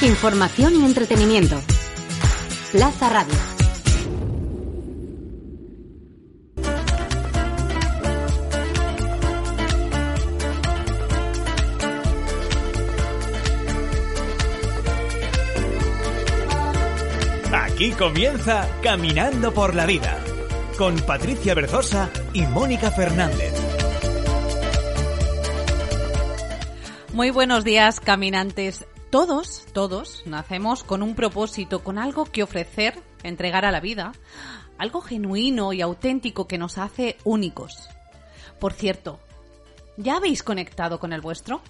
Información y entretenimiento. Plaza Radio. Aquí comienza Caminando por la Vida con Patricia Berzosa y Mónica Fernández. Muy buenos días, caminantes. Todos, todos nacemos con un propósito, con algo que ofrecer, entregar a la vida, algo genuino y auténtico que nos hace únicos. Por cierto, ¿ya habéis conectado con el vuestro?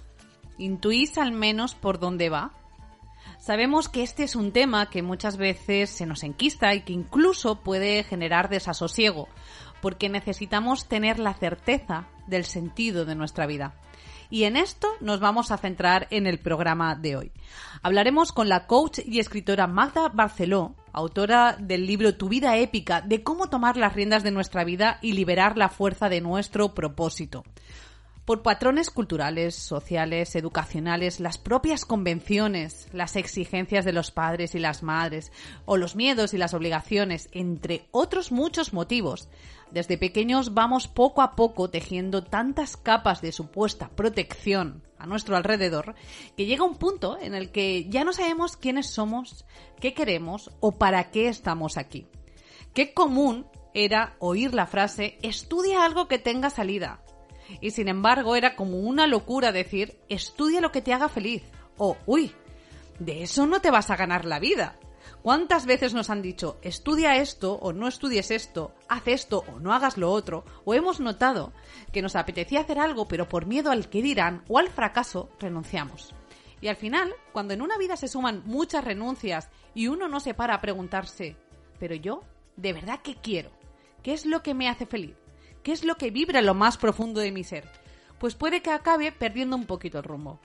¿Intuís al menos por dónde va? Sabemos que este es un tema que muchas veces se nos enquista y que incluso puede generar desasosiego, porque necesitamos tener la certeza del sentido de nuestra vida. Y en esto nos vamos a centrar en el programa de hoy. Hablaremos con la coach y escritora Magda Barceló, autora del libro Tu vida épica, de cómo tomar las riendas de nuestra vida y liberar la fuerza de nuestro propósito por patrones culturales, sociales, educacionales, las propias convenciones, las exigencias de los padres y las madres, o los miedos y las obligaciones, entre otros muchos motivos. Desde pequeños vamos poco a poco tejiendo tantas capas de supuesta protección a nuestro alrededor que llega un punto en el que ya no sabemos quiénes somos, qué queremos o para qué estamos aquí. Qué común era oír la frase estudia algo que tenga salida y sin embargo era como una locura decir, estudia lo que te haga feliz. O, uy, de eso no te vas a ganar la vida. ¿Cuántas veces nos han dicho, estudia esto o no estudies esto, haz esto o no hagas lo otro? O hemos notado que nos apetecía hacer algo, pero por miedo al que dirán o al fracaso, renunciamos. Y al final, cuando en una vida se suman muchas renuncias y uno no se para a preguntarse, pero yo, ¿de verdad qué quiero? ¿Qué es lo que me hace feliz? ¿Qué es lo que vibra lo más profundo de mi ser? Pues puede que acabe perdiendo un poquito el rumbo.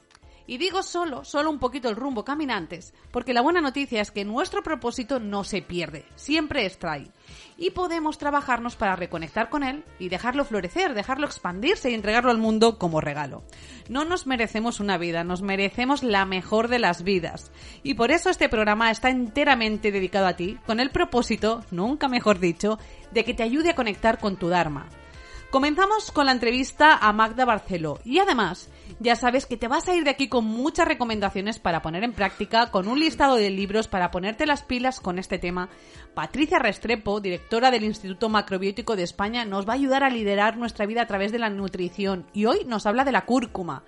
Y digo solo, solo un poquito el rumbo, caminantes, porque la buena noticia es que nuestro propósito no se pierde, siempre está ahí. Y podemos trabajarnos para reconectar con él y dejarlo florecer, dejarlo expandirse y entregarlo al mundo como regalo. No nos merecemos una vida, nos merecemos la mejor de las vidas. Y por eso este programa está enteramente dedicado a ti, con el propósito, nunca mejor dicho, de que te ayude a conectar con tu Dharma Comenzamos con la entrevista a Magda Barceló y además ya sabes que te vas a ir de aquí con muchas recomendaciones para poner en práctica, con un listado de libros para ponerte las pilas con este tema. Patricia Restrepo, directora del Instituto Macrobiótico de España, nos va a ayudar a liderar nuestra vida a través de la nutrición y hoy nos habla de la cúrcuma.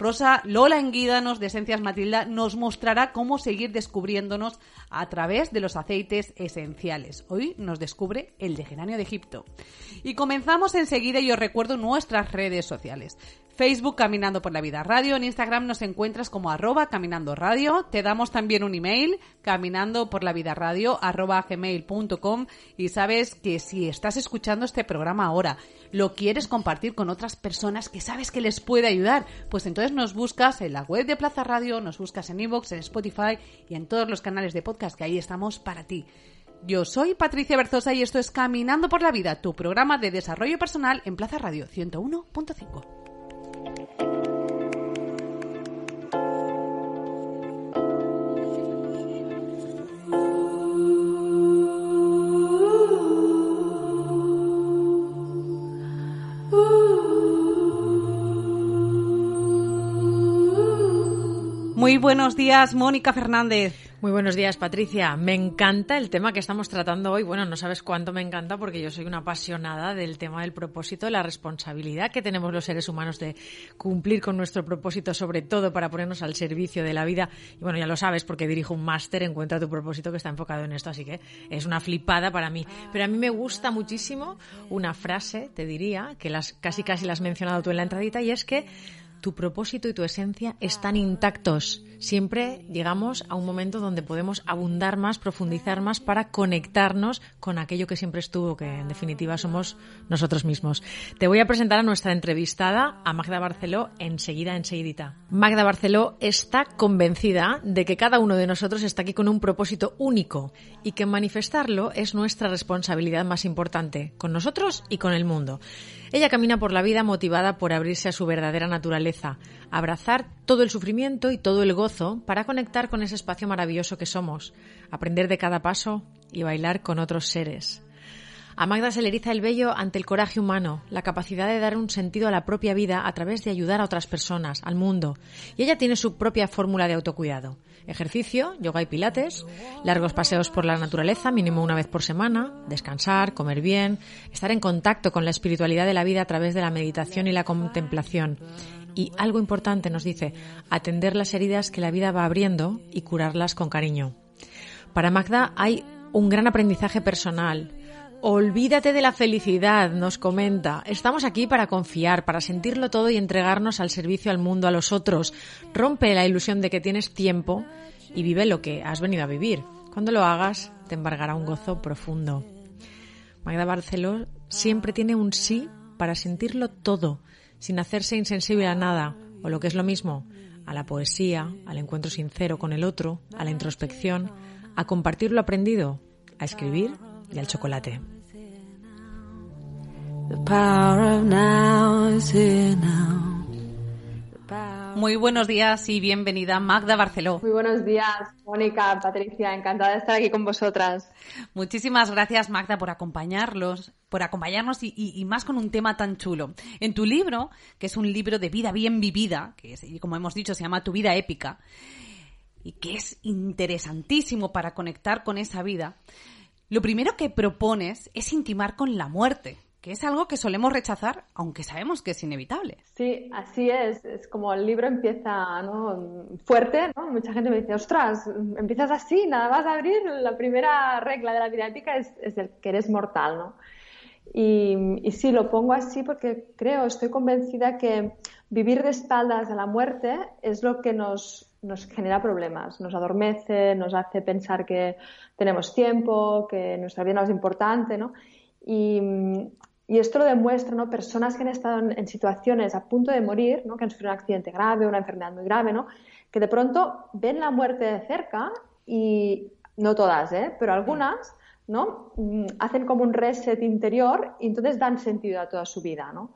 Rosa Lola Enguídanos de Esencias Matilda nos mostrará cómo seguir descubriéndonos a través de los aceites esenciales. Hoy nos descubre el de geranio de Egipto. Y comenzamos enseguida y os recuerdo nuestras redes sociales. Facebook Caminando por la Vida Radio. En Instagram nos encuentras como arroba caminando radio. Te damos también un email, caminando por la vida radio arroba gmail.com. Y sabes que si estás escuchando este programa ahora, lo quieres compartir con otras personas que sabes que les puede ayudar, pues entonces nos buscas en la web de Plaza Radio, nos buscas en iVoox, en Spotify y en todos los canales de podcast que ahí estamos para ti. Yo soy Patricia Berzosa y esto es Caminando por la Vida, tu programa de desarrollo personal en Plaza Radio 101.5. buenos días, Mónica Fernández. Muy buenos días, Patricia. Me encanta el tema que estamos tratando hoy. Bueno, no sabes cuánto me encanta porque yo soy una apasionada del tema del propósito, de la responsabilidad que tenemos los seres humanos de cumplir con nuestro propósito, sobre todo para ponernos al servicio de la vida. Y bueno, ya lo sabes porque dirijo un máster, encuentra tu propósito que está enfocado en esto, así que es una flipada para mí. Pero a mí me gusta muchísimo una frase, te diría, que las casi casi la has mencionado tú en la entradita, y es que tu propósito y tu esencia están intactos. Siempre llegamos a un momento donde podemos abundar más, profundizar más para conectarnos con aquello que siempre estuvo, que en definitiva somos nosotros mismos. Te voy a presentar a nuestra entrevistada, a Magda Barceló, enseguida, enseguidita. Magda Barceló está convencida de que cada uno de nosotros está aquí con un propósito único y que manifestarlo es nuestra responsabilidad más importante, con nosotros y con el mundo. Ella camina por la vida motivada por abrirse a su verdadera naturaleza, abrazar todo el sufrimiento y todo el gozo para conectar con ese espacio maravilloso que somos, aprender de cada paso y bailar con otros seres. A Magda se le eriza el vello ante el coraje humano, la capacidad de dar un sentido a la propia vida a través de ayudar a otras personas, al mundo. Y ella tiene su propia fórmula de autocuidado. Ejercicio, yoga y pilates, largos paseos por la naturaleza, mínimo una vez por semana, descansar, comer bien, estar en contacto con la espiritualidad de la vida a través de la meditación y la contemplación. Y algo importante nos dice, atender las heridas que la vida va abriendo y curarlas con cariño. Para Magda hay un gran aprendizaje personal, Olvídate de la felicidad, nos comenta. Estamos aquí para confiar, para sentirlo todo y entregarnos al servicio al mundo, a los otros. Rompe la ilusión de que tienes tiempo y vive lo que has venido a vivir. Cuando lo hagas, te embargará un gozo profundo. Magda Barceló siempre tiene un sí para sentirlo todo, sin hacerse insensible a nada, o lo que es lo mismo, a la poesía, al encuentro sincero con el otro, a la introspección, a compartir lo aprendido, a escribir y al chocolate. Muy buenos días y bienvenida Magda Barceló. Muy buenos días, Mónica, Patricia, encantada de estar aquí con vosotras. Muchísimas gracias, Magda, por acompañarlos, por acompañarnos y, más con un tema tan chulo. En tu libro, que es un libro de vida bien vivida, que como hemos dicho se llama Tu vida épica, y que es interesantísimo para conectar con esa vida, lo primero que propones es intimar con la muerte, que es algo que solemos rechazar, aunque sabemos que es inevitable. Sí, así es. Es como el libro empieza fuerte, ¿no? Mucha gente me dice, ostras, empiezas así, nada más abrir, la primera regla de la vida ética es, el que eres mortal, ¿no? Y, y, sí, lo pongo así porque creo, estoy convencida que vivir de espaldas a la muerte es lo que nos nos genera problemas, nos adormece, nos hace pensar que tenemos tiempo, que nuestra vida no es importante, ¿no? Y, esto lo demuestra, ¿no? Personas que han estado en, situaciones a punto de morir, ¿no? Que han sufrido un accidente grave, una enfermedad muy grave, ¿no? Que de pronto ven la muerte de cerca y no todas, ¿eh? Pero algunas, ¿no? Mm, hacen como un reset interior y entonces dan sentido a toda su vida, ¿no?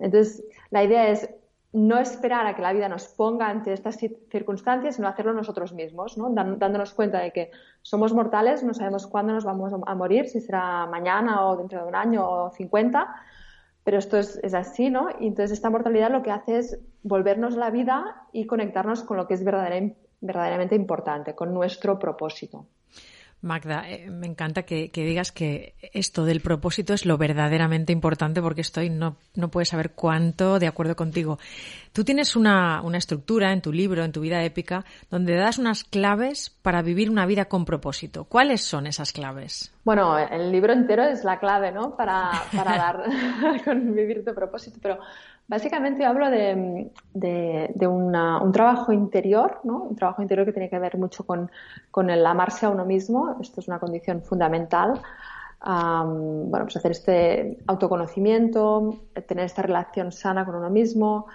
entonces, la idea es no esperar a que la vida nos ponga ante estas circunstancias, sino hacerlo nosotros mismos, ¿no? dándonos cuenta de que somos mortales, no sabemos cuándo nos vamos a morir, si será mañana o dentro de un año o 50, pero esto es, así, ¿no? Y entonces esta mortalidad lo que hace es volvernos la vida y conectarnos con lo que es verdaderamente importante, con nuestro propósito. Magda, eh, me encanta que, digas que esto del propósito es lo verdaderamente importante porque estoy, no, no puedes saber cuánto de acuerdo contigo. Tú tienes una, una estructura en tu libro, en tu vida épica, donde das unas claves para vivir una vida con propósito. ¿Cuáles son esas claves? Bueno, el libro entero es la clave, ¿no? Para, para dar con vivir tu propósito, pero Básicamente hablo de, un trabajo interior, ¿no? un trabajo interior que tiene que ver mucho con, el amarse a uno mismo. Esto es una condición fundamental. bueno, pues hacer este autoconocimiento, tener esta relación sana con uno mismo,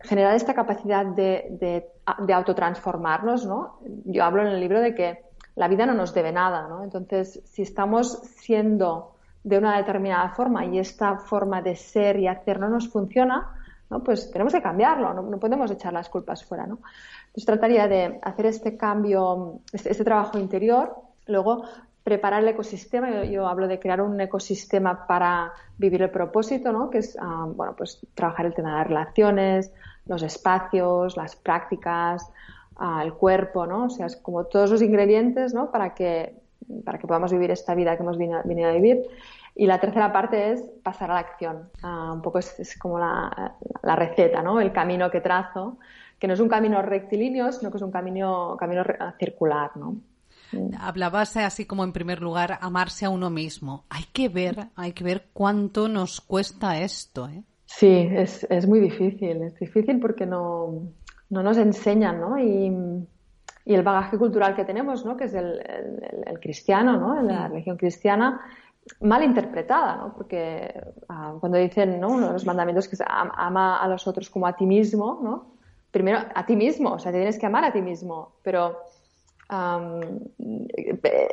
generar esta capacidad de, autotransformarnos. ¿no? Yo hablo en el libro de que la vida no nos debe nada. Entonces, si estamos siendo de una determinada forma y esta forma de ser y hacer no nos funciona, ¿no? pues tenemos que cambiarlo, no, podemos echar las culpas fuera. ¿no? Entonces trataría de hacer este cambio, este, este trabajo interior, luego preparar el ecosistema. Yo, hablo de crear un ecosistema para vivir el propósito, ¿no? que es ah, bueno, pues trabajar el tema de las relaciones, los espacios, las prácticas, ah, el cuerpo, ¿no? o sea, es como todos los ingredientes ¿no? para que para que podamos vivir esta vida que hemos venido, a vivir. Y la tercera parte es pasar a la acción. Ah, un poco es, como la, receta, ¿no? El camino que trazo, que no es un camino rectilíneo, sino que es un camino, camino circular, ¿no? Hablabas así como en primer lugar amarse a uno mismo. Hay que ver, hay que ver cuánto nos cuesta esto, ¿eh? Sí, es, es muy difícil. Es difícil porque no, no nos enseñan, ¿no? Y, y el bagaje cultural que tenemos, ¿no? que es el, el, cristiano, ¿no? la religión cristiana, mal interpretada, ¿no? porque ah, cuando dicen ¿no? uno de los mandamientos que es ama a los otros como a ti mismo, ¿no? primero a ti mismo, o sea, te tienes que amar a ti mismo, pero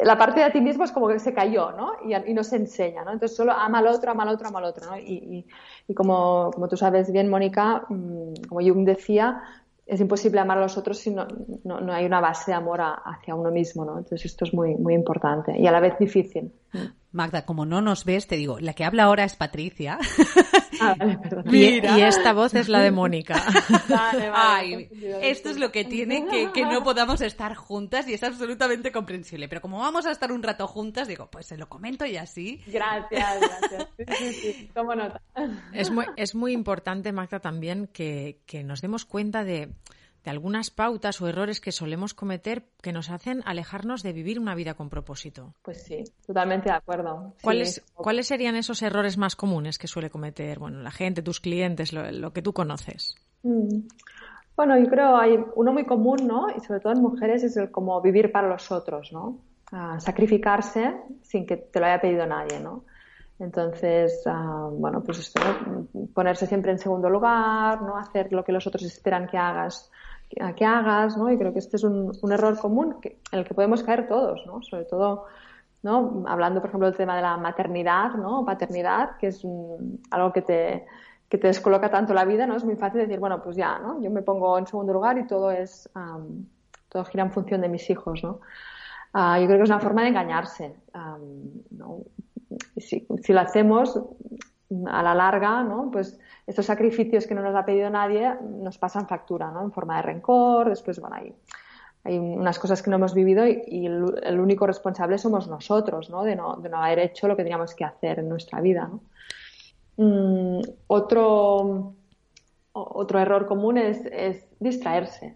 la parte de a ti mismo es como que se cayó, ¿no? Y, y, no se enseña, ¿no? Entonces solo ama al otro, ama al otro, ama al otro, ¿no? Y, y, y como, como, tú sabes bien, Mónica, mm, como Jung decía, es imposible amar a los otros si no, no, hay una base de amor hacia uno mismo, ¿no? Entonces esto es muy, muy importante y a la vez difícil. Magda, como no nos ves, te digo, la que habla ahora es Patricia. Ah, vale, perdón. Y, esta voz es la de Mónica. Vale, Ay, esto es lo que tiene que, que no podamos estar juntas y es absolutamente comprensible. Pero como vamos a estar un rato juntas, digo, pues se lo comento y así. Gracias, gracias. Sí, sí, sí. Tomo nota. Es muy, es muy importante, Magda, también que, que nos demos cuenta de de algunas pautas o errores que solemos cometer que nos hacen alejarnos de vivir una vida con propósito. Pues sí, totalmente de acuerdo. ¿Cuáles, ¿cuáles serían esos errores más comunes que suele cometer bueno, la gente, tus clientes, lo, que tú conoces? Mm. Bueno, yo creo hay uno muy común, ¿no? Y sobre todo en mujeres es el como vivir para los otros, ¿no? sacrificarse sin que te lo haya pedido nadie, ¿no? Entonces, ah, bueno, pues esto, ponerse siempre en segundo lugar, ¿no? Hacer lo que los otros esperan que hagas que hagas, ¿no? Y creo que este es un, error común en el que podemos caer todos, ¿no? Sobre todo, ¿no? Hablando, por ejemplo, del tema de la maternidad, ¿no? Paternidad, que es algo que te, que te descoloca tanto la vida, ¿no? Es muy fácil decir, bueno, pues ya, ¿no? Yo me pongo en segundo lugar y todo es, todo gira en función de mis hijos, ¿no? Ah, yo creo que es una forma de engañarse, Si, si, lo hacemos a la larga, ¿no? Pues estos sacrificios que no nos ha pedido nadie nos pasan factura, ¿no? En forma de rencor, después, bueno, hay, hay unas cosas que no hemos vivido y, el, único responsable somos nosotros, ¿no? De, ¿no? de, no, haber hecho lo que teníamos que hacer en nuestra vida. Mm, otro, otro error común es, distraerse,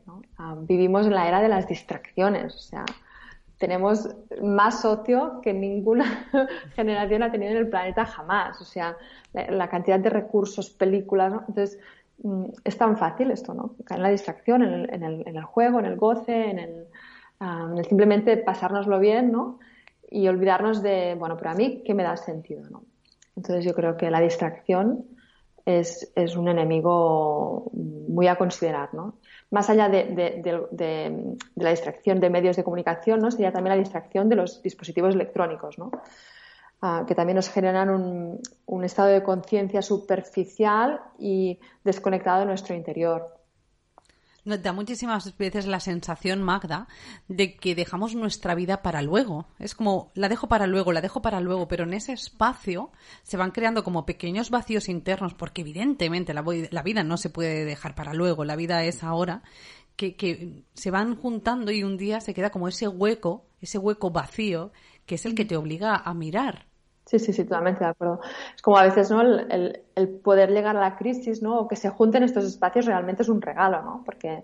vivimos en la era de las distracciones, o sea, tenemos más ocio que ninguna generación ha tenido en el planeta jamás. O sea, la, cantidad de recursos, películas. Entonces, mm, es tan fácil esto, ¿no? En la distracción, en el juego, en el goce, en el, ah, en el, simplemente pasárnoslo bien, ¿no? Y olvidarnos de, bueno, pero a mí, ¿qué me da sentido, ¿no? Entonces, yo creo que la distracción es, es un enemigo muy a considerar, ¿no? más allá de, la distracción de medios de comunicación, ¿no? sería también la distracción de los dispositivos electrónicos, ¿no? Ah, que también nos generan un, un estado de conciencia superficial y desconectado de nuestro interior. Nos da muchísimas veces la sensación, Magda, de que dejamos nuestra vida para luego. Es como, la dejo para luego, la dejo para luego, pero en ese espacio se van creando como pequeños vacíos internos, porque evidentemente la, la vida no se puede dejar para luego, la vida es ahora, que, que se van juntando y un día se queda como ese hueco, ese hueco vacío, que es el que te obliga a mirar Sí, sí, sí, totalmente de acuerdo. Es como a veces, ¿no? El, el, poder llegar a la crisis, ¿no? O que se junten estos espacios realmente es un regalo, ¿no? Porque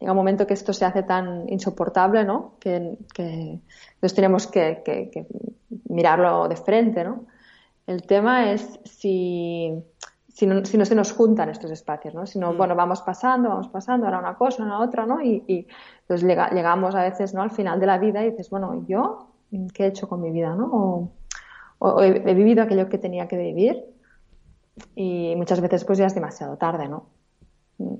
llega un momento que esto se hace tan insoportable, ¿no? Que, que entonces tenemos que, que, mirarlo de frente, ¿no? El tema es si, si, no, si no se nos juntan estos espacios, ¿no? Si no, mm. bueno, vamos pasando, vamos pasando, ahora una cosa, ahora otra, ¿no? Y, y entonces llegamos a veces, ¿no? Al final de la vida y dices, bueno, ¿yo qué he hecho con mi vida, ¿no? o, he, vivido aquello que tenía que vivir y muchas veces pues ya es demasiado tarde, ¿no? Mm.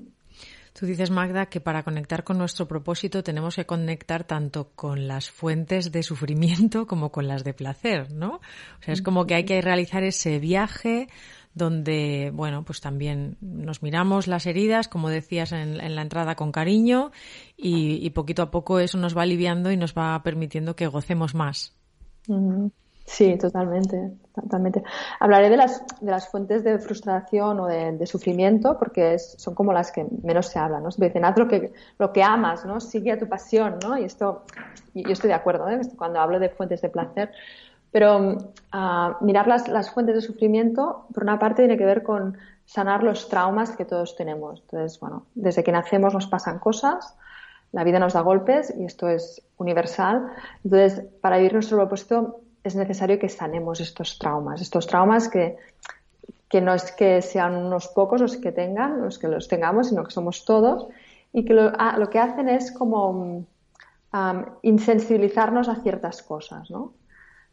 Tú dices, Magda, que para conectar con nuestro propósito tenemos que conectar tanto con las fuentes de sufrimiento como con las de placer, ¿no? O sea, es como que hay que realizar ese viaje donde, bueno, pues también nos miramos las heridas, como decías en, la entrada, con cariño y, poquito a poco eso nos va aliviando y nos va permitiendo que gocemos más. Sí, totalmente, totalmente. Hablaré de las, de las fuentes de frustración o de, sufrimiento porque son como las que menos se hablan, ¿no? Se dicen, haz lo que, lo que amas, ¿no? Sigue a tu pasión, ¿no? Y esto, yo estoy de acuerdo, ¿eh? Cuando hablo de fuentes de placer. Pero uh, mirar las, las fuentes de sufrimiento, por una parte, tiene que ver con sanar los traumas que todos tenemos. Entonces, bueno, desde que nacemos nos pasan cosas, la vida nos da golpes y esto es universal. Entonces, para vivir nuestro propósito es necesario que sanemos estos traumas, estos traumas que, que no es que sean unos pocos los que tengan, los que los tengamos, sino que somos todos, y que lo, ah, que hacen es como insensibilizarnos a ciertas cosas, ¿no?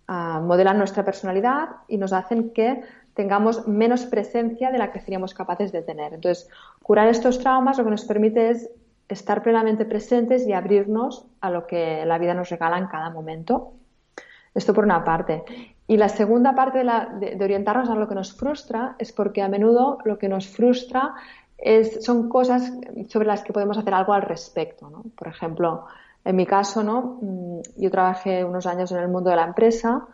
modelan nuestra personalidad y nos hacen que tengamos menos presencia de la que seríamos capaces de tener. Entonces, curar estos traumas lo que nos permite es estar plenamente presentes y abrirnos a lo que la vida nos regala en cada momento esto por una parte. Y la segunda parte de, orientarnos a lo que nos frustra es porque a menudo lo que nos frustra es, son cosas sobre las que podemos hacer algo al respecto. ¿no? Por ejemplo, en mi caso, ¿no? Mm, yo trabajé unos años en el mundo de la empresa,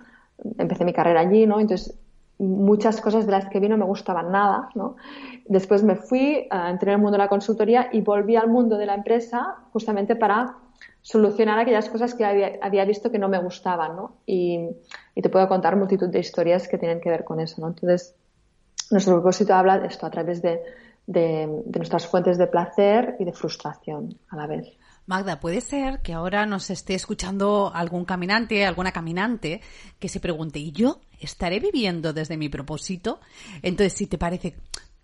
empecé mi carrera allí, ¿no? entonces muchas cosas de las que vi no me gustaban nada. ¿no? Después me fui, uh, entré en el mundo de la consultoría y volví al mundo de la empresa justamente para solucionar aquellas cosas que había, visto que no me gustaban. ¿no? Y, te puedo contar multitud de historias que tienen que ver con eso. ¿no? Entonces, nuestro propósito habla de esto a través de, de, de nuestras fuentes de placer y de frustración a la vez. Magda, puede ser que ahora nos esté escuchando algún caminante, alguna caminante, que se pregunte, ¿y yo estaré viviendo desde mi propósito? Entonces, si te parece,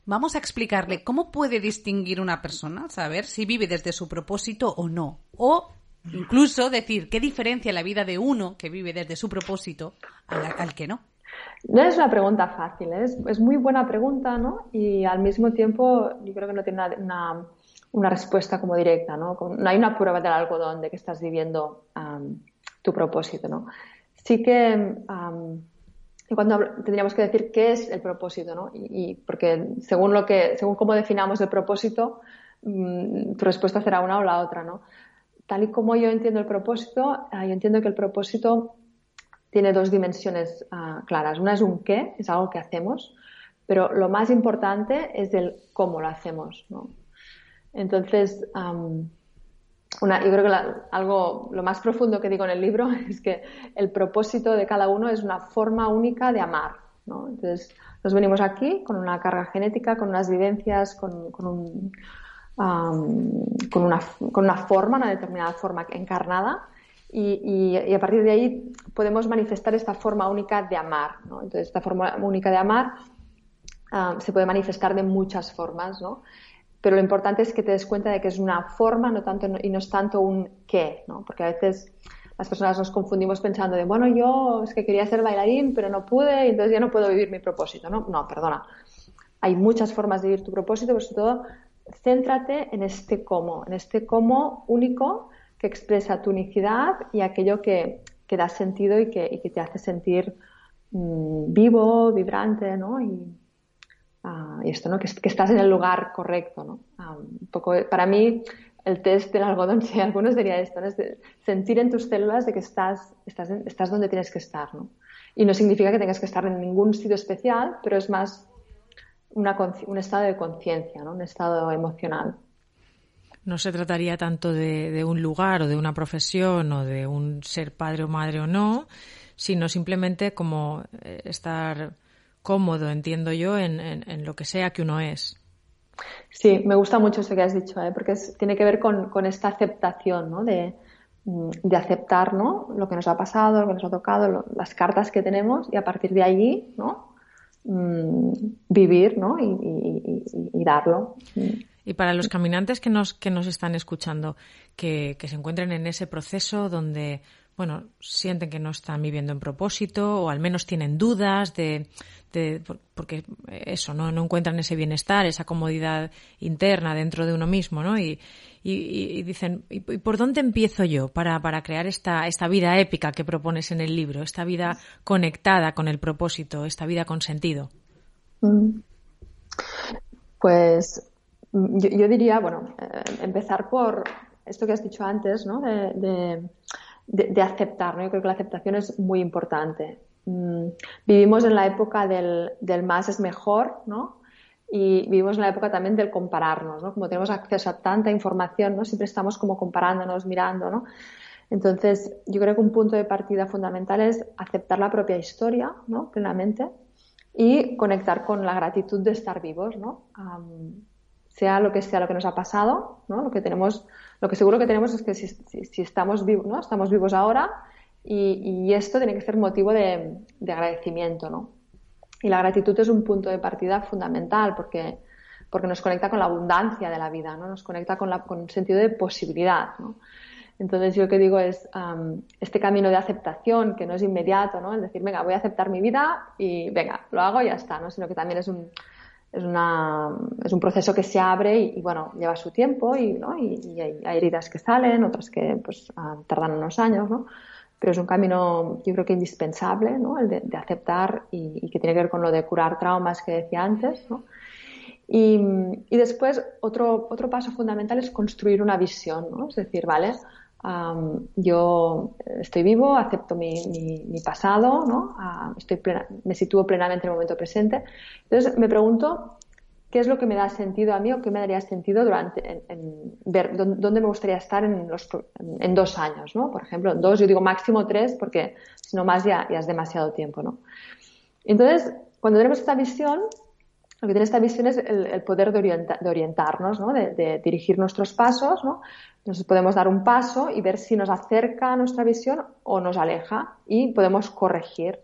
vamos a explicarle cómo puede distinguir una persona, saber si vive desde su propósito o no. O incluso decir qué diferencia la vida de uno que vive desde su propósito al, que no. No es una pregunta fácil, es, muy buena pregunta, ¿no? Y al mismo tiempo yo creo que no tiene una, respuesta como directa, ¿no? No hay una prueba del algodón de que estás viviendo tu propósito, ¿no? Sí que cuando tendríamos que decir qué es el propósito, ¿no? Y, porque según lo que, según cómo definamos el propósito, um, tu respuesta será una o la otra, ¿no? Tal y como yo entiendo el propósito, uh, yo entiendo que el propósito tiene dos dimensiones uh, claras. Una es un qué, es algo que hacemos, pero lo más importante es el cómo lo hacemos, ¿no? Entonces, um, una, yo creo que la, algo, lo más profundo que digo en el libro es que el propósito de cada uno es una forma única de amar. ¿no? Entonces, nos venimos aquí con una carga genética, con unas vivencias, con, con, un, um, con, una, con una forma, una determinada forma encarnada. Y, y, y, a partir de ahí podemos manifestar esta forma única de amar. ¿no? Entonces, esta forma única de amar um, se puede manifestar de muchas formas. ¿no? pero lo importante es que te des cuenta de que es una forma no tanto, y no es tanto un qué, ¿no? porque a veces las personas nos confundimos pensando de, bueno, yo es que quería ser bailarín, pero no pude, y entonces ya no puedo vivir mi propósito. No, no perdona. Hay muchas formas de vivir tu propósito, pero sobre todo céntrate en este cómo, en este cómo único que expresa tu unicidad y aquello que, que da sentido y que, y que te hace sentir mmm, vivo, vibrante, ¿no? Y, uh, y esto, ¿no? Que, que, estás en el lugar correcto, ¿no? Uh, un poco, para mí, el test del algodón, si algunos diría esto, ¿no? Es sentir en tus células de que estás, estás, estás donde tienes que estar, ¿no? Y no significa que tengas que estar en ningún sitio especial, pero es más una, un estado de conciencia, ¿no? Un estado emocional. No se trataría tanto de, de, un lugar o de una profesión o de un ser padre o madre o no, sino simplemente como eh, estar cómodo, entiendo yo, en, en, en, lo que sea que uno es. Sí, me gusta mucho eso que has dicho, ¿eh? porque es, tiene que ver con, con esta aceptación, ¿no? De, mm, de, aceptar, ¿no? Lo que nos ha pasado, lo que nos ha tocado, lo, las cartas que tenemos y a partir de allí, ¿no? Mm, vivir, ¿no? Y, y, y, y, darlo. Y para los caminantes que nos, que nos están escuchando, que, que se encuentren en ese proceso donde bueno, sienten que no están viviendo en propósito o al menos tienen dudas de, porque eso, ¿no? no encuentran ese bienestar, esa comodidad interna dentro de uno mismo, ¿no? Y, y, dicen, ¿y, por dónde empiezo yo para, para crear esta, esta vida épica que propones en el libro, esta vida conectada con el propósito, esta vida con sentido? Mm. Pues yo, diría, bueno, eh, empezar por esto que has dicho antes, ¿no? de de, de, aceptar, ¿no? Yo creo que la aceptación es muy importante. Mm, vivimos en la época del, más es mejor, ¿no? Y vivimos en la época también del compararnos, ¿no? Como tenemos acceso a tanta información, ¿no? Siempre estamos como comparándonos, mirando, ¿no? Entonces, yo creo que un punto de partida fundamental es aceptar la propia historia, ¿no? Plenamente y conectar con la gratitud de estar vivos, ¿no? Sea lo que sea lo que nos ha pasado, ¿no? Lo que tenemos lo que seguro que tenemos es que si, si, si estamos vivos, ¿no? Estamos vivos ahora y, y, esto tiene que ser motivo de, de, agradecimiento, ¿no? Y la gratitud es un punto de partida fundamental porque, porque nos conecta con la abundancia de la vida, ¿no? Nos conecta con, la, con un sentido de posibilidad, ¿no? Entonces yo lo que digo es um, este camino de aceptación que no es inmediato, ¿no? Es decir, venga, voy a aceptar mi vida y venga, lo hago y ya está, ¿no? Sino que también es un, es, una, es un proceso que se abre y, y bueno, lleva su tiempo y, ¿no? y, y hay, heridas que salen, otras que pues, tardan unos años, ¿no? Pero es un camino, yo creo que indispensable, ¿no? El de, de aceptar y, y, que tiene que ver con lo de curar traumas que decía antes, ¿no? Y, y después, otro, otro paso fundamental es construir una visión, ¿no? Es decir, ¿vale? Yo estoy vivo, acepto mi, mi, pasado, ¿no? estoy me sitúo plenamente en el momento presente. Entonces me pregunto qué es lo que me da sentido a mí o qué me daría sentido durante en, ver dónde me gustaría estar en, los, en, dos años, ¿no? Por ejemplo, en dos, yo digo máximo tres porque si no más ya, ya es demasiado tiempo, ¿no? Entonces, cuando tenemos esta visión, lo que tiene esta visión es el, poder de, de orientarnos, ¿no? de, de, dirigir nuestros pasos, ¿no? Entonces podemos dar un paso y ver si nos acerca a nuestra visión o nos aleja y podemos corregir.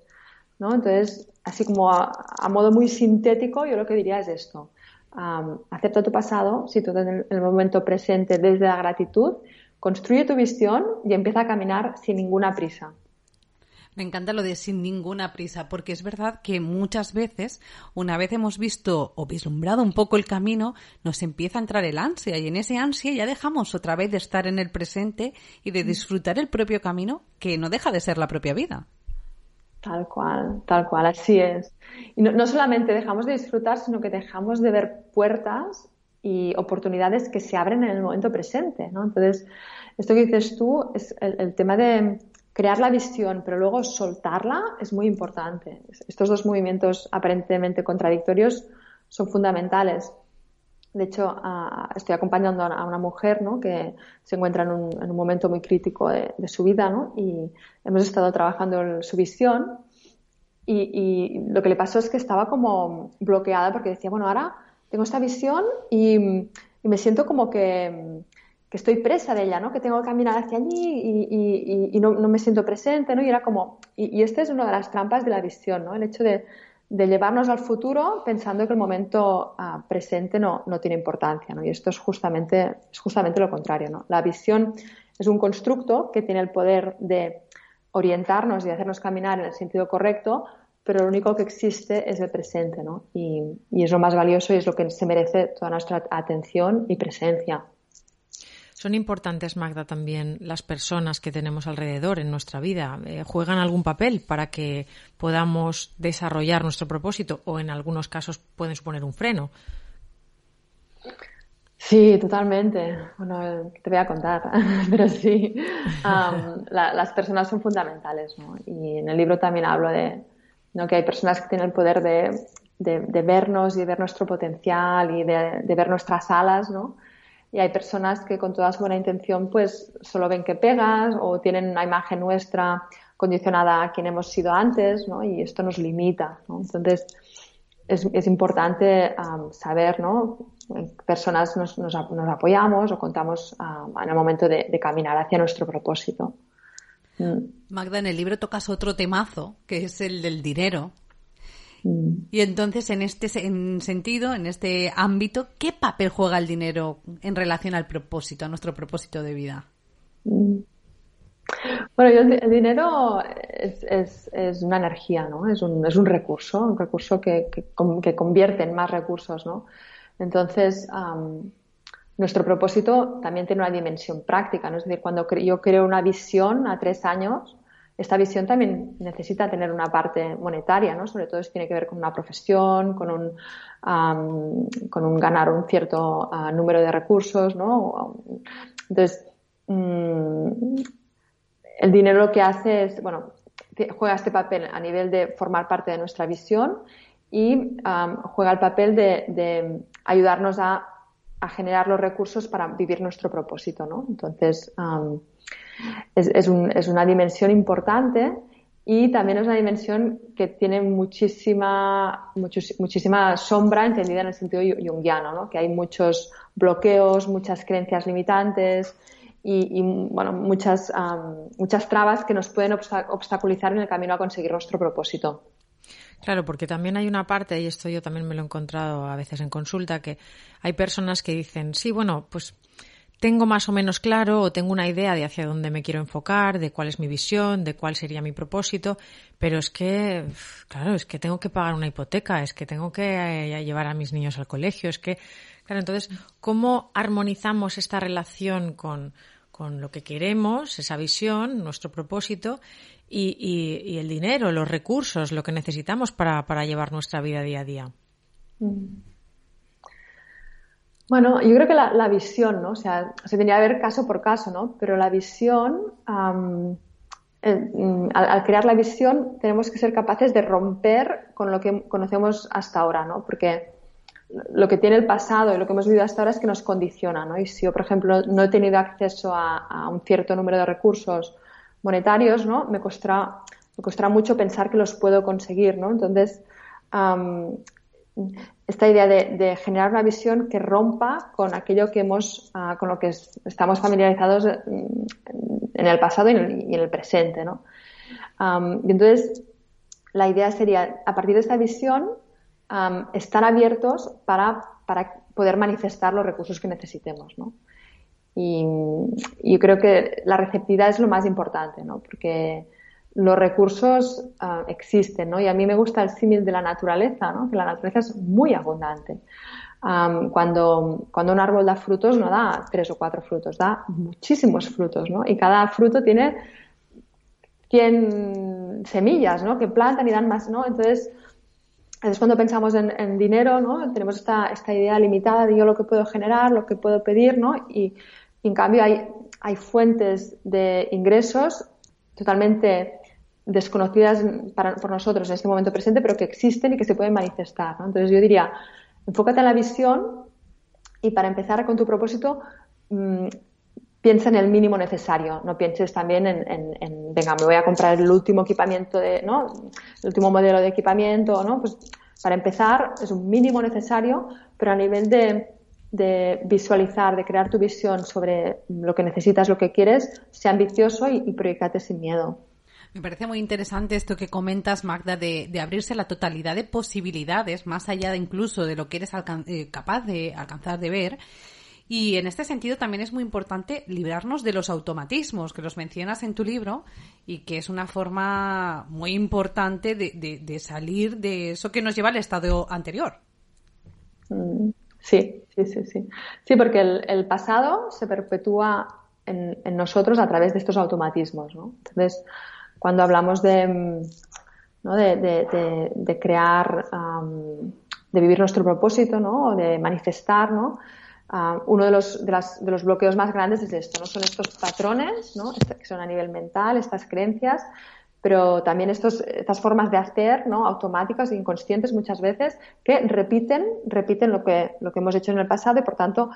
¿no? Entonces, así como a, modo muy sintético, yo lo que diría es esto. acepta tu pasado, sitúate en el momento presente desde la gratitud, construye tu visión y empieza a caminar sin ninguna prisa. Me encanta lo de sin ninguna prisa, porque es verdad que muchas veces, una vez hemos visto o vislumbrado un poco el camino, nos empieza a entrar el ansia y en ese ansia ya dejamos otra vez de estar en el presente y de disfrutar el propio camino, que no deja de ser la propia vida. Tal cual, tal cual, así es. Y no, solamente dejamos de disfrutar, sino que dejamos de ver puertas y oportunidades que se abren en el momento presente, ¿no? Entonces, esto que dices tú es el tema de crear la visión, pero luego soltarla es muy importante. Estos dos movimientos aparentemente contradictorios son fundamentales. De hecho, estoy acompañando a una mujer ¿no? que se encuentra en un, momento muy crítico de, su vida ¿no? y hemos estado trabajando en su visión y, lo que le pasó es que estaba como bloqueada porque decía, bueno, ahora tengo esta visión y me siento como que que estoy presa de ella, ¿no? Que tengo que caminar hacia allí y, no, me siento presente, ¿no? Y era como, y, esta es una de las trampas de la visión, ¿no? El hecho de, llevarnos al futuro pensando que el momento ah, presente no, no, tiene importancia, ¿no? Y esto es justamente, es justamente lo contrario, ¿no? La visión es un constructo que tiene el poder de orientarnos y hacernos caminar en el sentido correcto, pero lo único que existe es el presente, ¿no? Y, y es lo más valioso y es lo que se merece toda nuestra atención y presencia. Son importantes, Magda, también las personas que tenemos alrededor en nuestra vida. Eh, ¿Juegan algún papel para que podamos desarrollar nuestro propósito o en algunos casos pueden suponer un freno? Sí, totalmente. Bueno, te voy a contar, pero sí, las personas son fundamentales. ¿no? Y en el libro también hablo de que hay personas que tienen el poder de, vernos y de ver nuestro potencial y de ver nuestras alas, ¿no? Y hay personas que con toda su buena intención pues solo ven que pegas o tienen una imagen nuestra condicionada a quien hemos sido antes, ¿no? Y esto nos limita. Entonces, es, es importante saber, ¿no? Personas nos, nos, apoyamos o contamos en el momento de, caminar hacia nuestro propósito. Mm. Magda, en el libro tocas otro temazo, que es el del dinero. Y entonces, en este sentido, en este ámbito, ¿qué papel juega el dinero en relación al propósito, a nuestro propósito de vida? Mm. Bueno, el dinero es, es, una energía, ¿no? Es un, es un recurso, un recurso que, que, convierte en más recursos, ¿no? Entonces, nuestro propósito también tiene una dimensión práctica, ¿no? Es decir, cuando yo creo una visión a tres años, esta visión también necesita tener una parte monetaria, ¿no? Sobre todo si tiene que ver con una profesión, con un, con un ganar un cierto ah, número de recursos, ¿no? Entonces, mm, el dinero lo que hace es, bueno, juega este papel a nivel de formar parte de nuestra visión y juega el papel de, ayudarnos a, a, generar los recursos para vivir nuestro propósito, ¿no? Entonces, es, es, un, es una dimensión importante y también es una dimensión que tiene muchísima, muchísima sombra entendida en el sentido junguiano, ¿no? que hay muchos bloqueos, muchas creencias limitantes y, bueno, muchas, muchas trabas que nos pueden obstaculizar en el camino a conseguir nuestro propósito. Claro, porque también hay una parte, y esto yo también me lo he encontrado a veces en consulta, que hay personas que dicen, sí, bueno, pues tengo más o menos claro o tengo una idea de hacia dónde me quiero enfocar, de cuál es mi visión, de cuál sería mi propósito, pero es que, claro, es que tengo que pagar una hipoteca, es que tengo que eh, llevar a mis niños al colegio, es que, claro, entonces, ¿cómo armonizamos esta relación con, con lo que queremos, esa visión, nuestro propósito y, y, y, el dinero, los recursos, lo que necesitamos para, para llevar nuestra vida día a día? Mm. Bueno, yo creo que la, visión, ¿no? O sea, se tendría que ver caso por caso, ¿no? Pero la visión, mm, al, crear la visión, tenemos que ser capaces de romper con lo que conocemos hasta ahora, ¿no? Porque lo que tiene el pasado y lo que hemos vivido hasta ahora es que nos condiciona, ¿no? Y si yo, por ejemplo, no he tenido acceso a, un cierto número de recursos monetarios, ¿no? Me costará, me costará mucho pensar que los puedo conseguir, ¿no? Entonces, esta idea de, generar una visión que rompa con aquello que hemos, ah, con lo que estamos familiarizados mm, en el pasado y en el, presente, ¿no? y entonces, la idea sería, a partir de esta visión, estar abiertos para, para, poder manifestar los recursos que necesitemos, ¿no? Y, y, yo creo que la receptividad es lo más importante, ¿no? Porque los recursos ah, existen, ¿no? Y a mí me gusta el símil de la naturaleza, ¿no? Que la naturaleza es muy abundante. cuando, cuando un árbol da frutos no da tres o cuatro frutos, da muchísimos frutos, ¿no? Y cada fruto tiene 100 semillas, ¿no? Que plantan y dan más, ¿no? Entonces, es cuando pensamos en, dinero, ¿no? Tenemos esta, esta, idea limitada de yo lo que puedo generar, lo que puedo pedir, ¿no? Y, y en cambio hay, hay fuentes de ingresos totalmente desconocidas para, por nosotros en este momento presente, pero que existen y que se pueden manifestar. Entonces yo diría, enfócate en la visión y para empezar con tu propósito, mm, piensa en el mínimo necesario, no pienses también en, venga, me voy a comprar el último equipamiento, de, ¿no? el último modelo de equipamiento, ¿no? Pues para empezar es un mínimo necesario, pero a nivel de, visualizar, de crear tu visión sobre lo que necesitas, lo que quieres, sea ambicioso y, y proyectate sin miedo. Me parece muy interesante esto que comentas, Magda, de, abrirse la totalidad de posibilidades, más allá de incluso de lo que eres eh, capaz de alcanzar de ver. Y en este sentido también es muy importante librarnos de los automatismos, que los mencionas en tu libro, y que es una forma muy importante de, salir de eso que nos lleva al estado anterior. Mm, sí, sí, sí, sí. Sí, porque el, pasado se perpetúa en, en, nosotros a través de estos automatismos, ¿no? Entonces, cuando hablamos de, de, crear, de vivir nuestro propósito, ¿no? O de manifestar, ¿no? uno de los, de, de los bloqueos más grandes es esto, ¿no? Son estos patrones, ¿no? que son a nivel mental, estas creencias, pero también estos, estas formas de hacer, ¿no? Automáticas e inconscientes muchas veces, que repiten, repiten lo que, lo que hemos hecho en el pasado y por tanto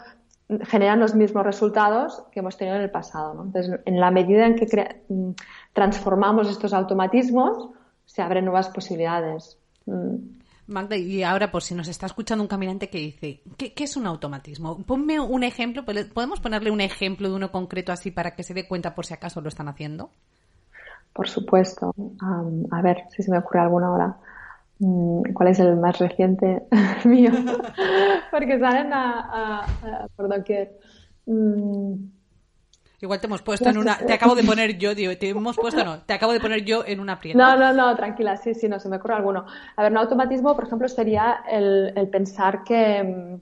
generan los mismos resultados que hemos tenido en el pasado. Entonces, en la medida en que mm, transformamos estos automatismos, se abren nuevas posibilidades. Mm. Magda, y ahora por si nos está escuchando un caminante que dice, ¿qué, es un automatismo? Ponme un ejemplo, ¿podemos ponerle un ejemplo de uno concreto así para que se dé cuenta por si acaso lo están haciendo? Por supuesto. a ver si se me ocurre alguna ahora. Mm, cuál es el más reciente mío, porque salen a, por doquier. Mm. Igual te hemos puesto en una. Te acabo de poner yo, digo, te hemos puesto, no, te acabo de poner yo en una prieta. No, no, no, tranquila, sí, sí, no, se me ocurre alguno. A ver, un automatismo, por ejemplo, sería el, el pensar que,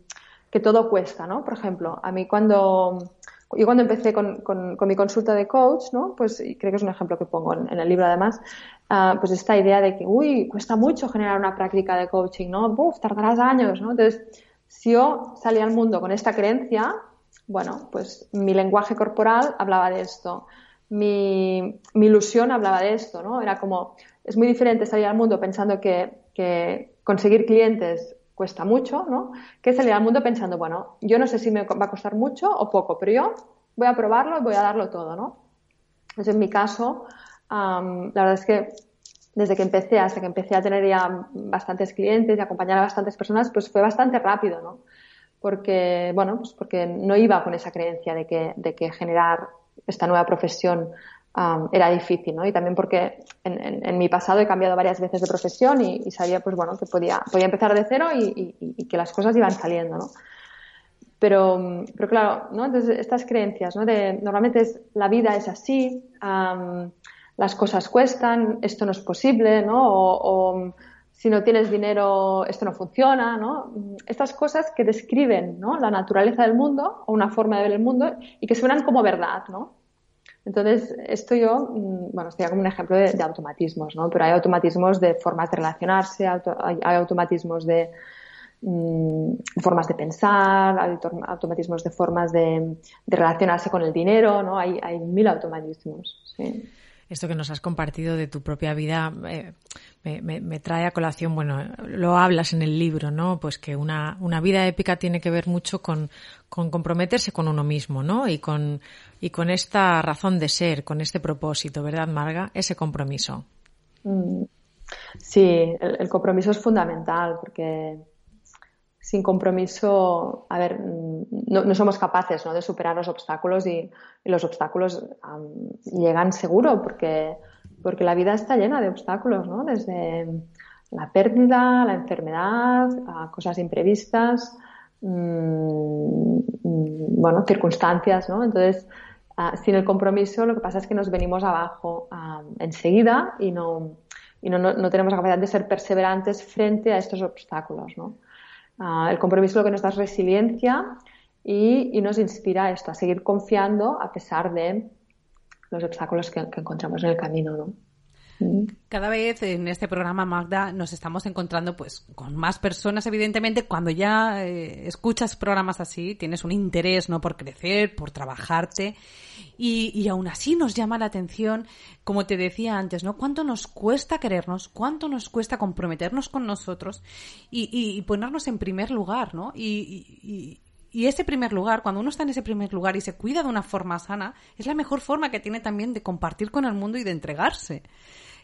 que todo cuesta, ¿no? Por ejemplo, a mí cuando yo cuando empecé con, con, mi consulta de coach, ¿no? Pues creo que es un ejemplo que pongo en, el libro además, uh, pues esta idea de que, uy, cuesta mucho generar una práctica de coaching, ¿no? Uf, tardarás años, ¿no? Entonces, si yo salía al mundo con esta creencia, bueno, pues mi lenguaje corporal hablaba de esto, mi, mi ilusión hablaba de esto, ¿no? Era como, es muy diferente salir al mundo pensando que, que conseguir clientes cuesta mucho, ¿no? Que salir al mundo pensando, bueno, yo no sé si me va a costar mucho o poco, pero yo voy a probarlo y voy a darlo todo, ¿no? Entonces, en mi caso, la verdad es que desde que empecé hasta que empecé a tener ya bastantes clientes y acompañar a bastantes personas, pues fue bastante rápido, ¿no? Porque, bueno, pues porque no iba con esa creencia de que, de que generar esta nueva profesión era difícil, ¿no? Y también porque en, mi pasado he cambiado varias veces de profesión y, sabía, pues bueno, que podía, podía empezar de cero y, que las cosas iban saliendo, ¿no? Pero, pero claro, ¿no? Entonces, estas creencias, ¿no? De, normalmente es, la vida es así, las cosas cuestan, esto no es posible, ¿no? O, si no tienes dinero, esto no funciona, ¿no? Estas cosas que describen, ¿no? La naturaleza del mundo o una forma de ver el mundo y que suenan como verdad, ¿no? Entonces, esto yo, mm, bueno, sería como un ejemplo de, automatismos, ¿no? Pero hay automatismos de formas de relacionarse, hay, automatismos de, mm, formas de pensar, hay automatismos de formas de, relacionarse con el dinero, ¿no? Hay, hay mil automatismos. Sí esto que nos has compartido de tu propia vida eh, me, trae a colación, bueno, lo hablas en el libro, ¿no? Pues que una, una vida épica tiene que ver mucho con, con, comprometerse con uno mismo, ¿no? Y con, y con esta razón de ser, con este propósito, ¿verdad, Marga? Ese compromiso. Mm. Sí, el compromiso es fundamental porque sin compromiso, a ver, no, somos capaces ¿no? de superar los obstáculos y, los obstáculos llegan seguro porque, porque la vida está llena de obstáculos, ¿no? Desde la pérdida, la enfermedad, cosas imprevistas, mm, mm, bueno, circunstancias, ¿no? Entonces, ah, sin el compromiso lo que pasa es que nos venimos abajo enseguida y no, y no, no, tenemos la capacidad de ser perseverantes frente a estos obstáculos, ¿no? Ah, el compromiso lo que nos da es resiliencia y, nos inspira a esto, a seguir confiando a pesar de los obstáculos que, encontramos en el camino, ¿no? Cada vez en este programa, Magda, nos estamos encontrando pues con más personas, evidentemente, cuando ya eh, escuchas programas así, tienes un interés, ¿no? Por crecer, por trabajarte, y, y aún así nos llama la atención, como te decía antes, ¿no? Cuánto nos cuesta querernos, cuánto nos cuesta comprometernos con nosotros y, y, ponernos en primer lugar, ¿no? y, y ese primer lugar, cuando uno está en ese primer lugar y se cuida de una forma sana, es la mejor forma que tiene también de compartir con el mundo y de entregarse.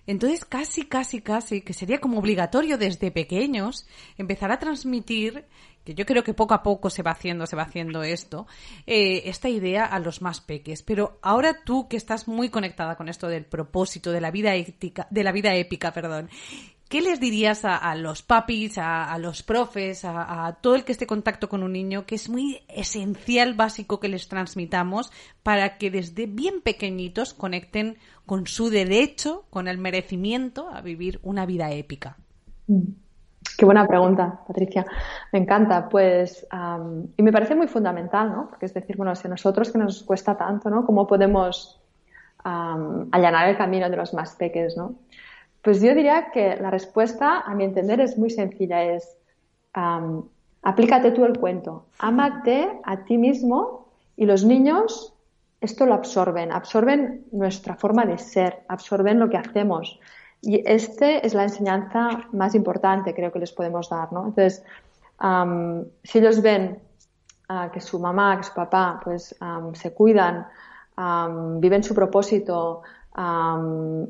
Entonces, casi, casi, casi, que sería como obligatorio desde pequeños empezar a transmitir, que yo creo que poco a poco se va haciendo, se va haciendo esto, eh, esta idea a los más peques. Pero ahora tú que estás muy conectada con esto del propósito, de la vida ética, de la vida épica, perdón, ¿Qué les dirías a, los papis, a, los profes, a, todo el que esté en contacto con un niño, que es muy esencial, básico que les transmitamos para que desde bien pequeñitos conecten con su derecho, con el merecimiento a vivir una vida épica? Mm. Qué buena pregunta, Patricia. Me encanta. Pues, y me parece muy fundamental, ¿no? Porque es decir, bueno, si a nosotros que nos cuesta tanto, ¿no? ¿Cómo podemos allanar el camino de los más peques, ¿no? Pues yo diría que la respuesta, a mi entender, es muy sencilla. Es aplícate tú el cuento. Ámate a ti mismo y los niños esto lo absorben, absorben nuestra forma de ser, absorben lo que hacemos. Y este es la enseñanza más importante, creo que les podemos dar, ¿no? Entonces, si ellos ven ah, que su mamá, que su papá, pues se cuidan, viven su propósito,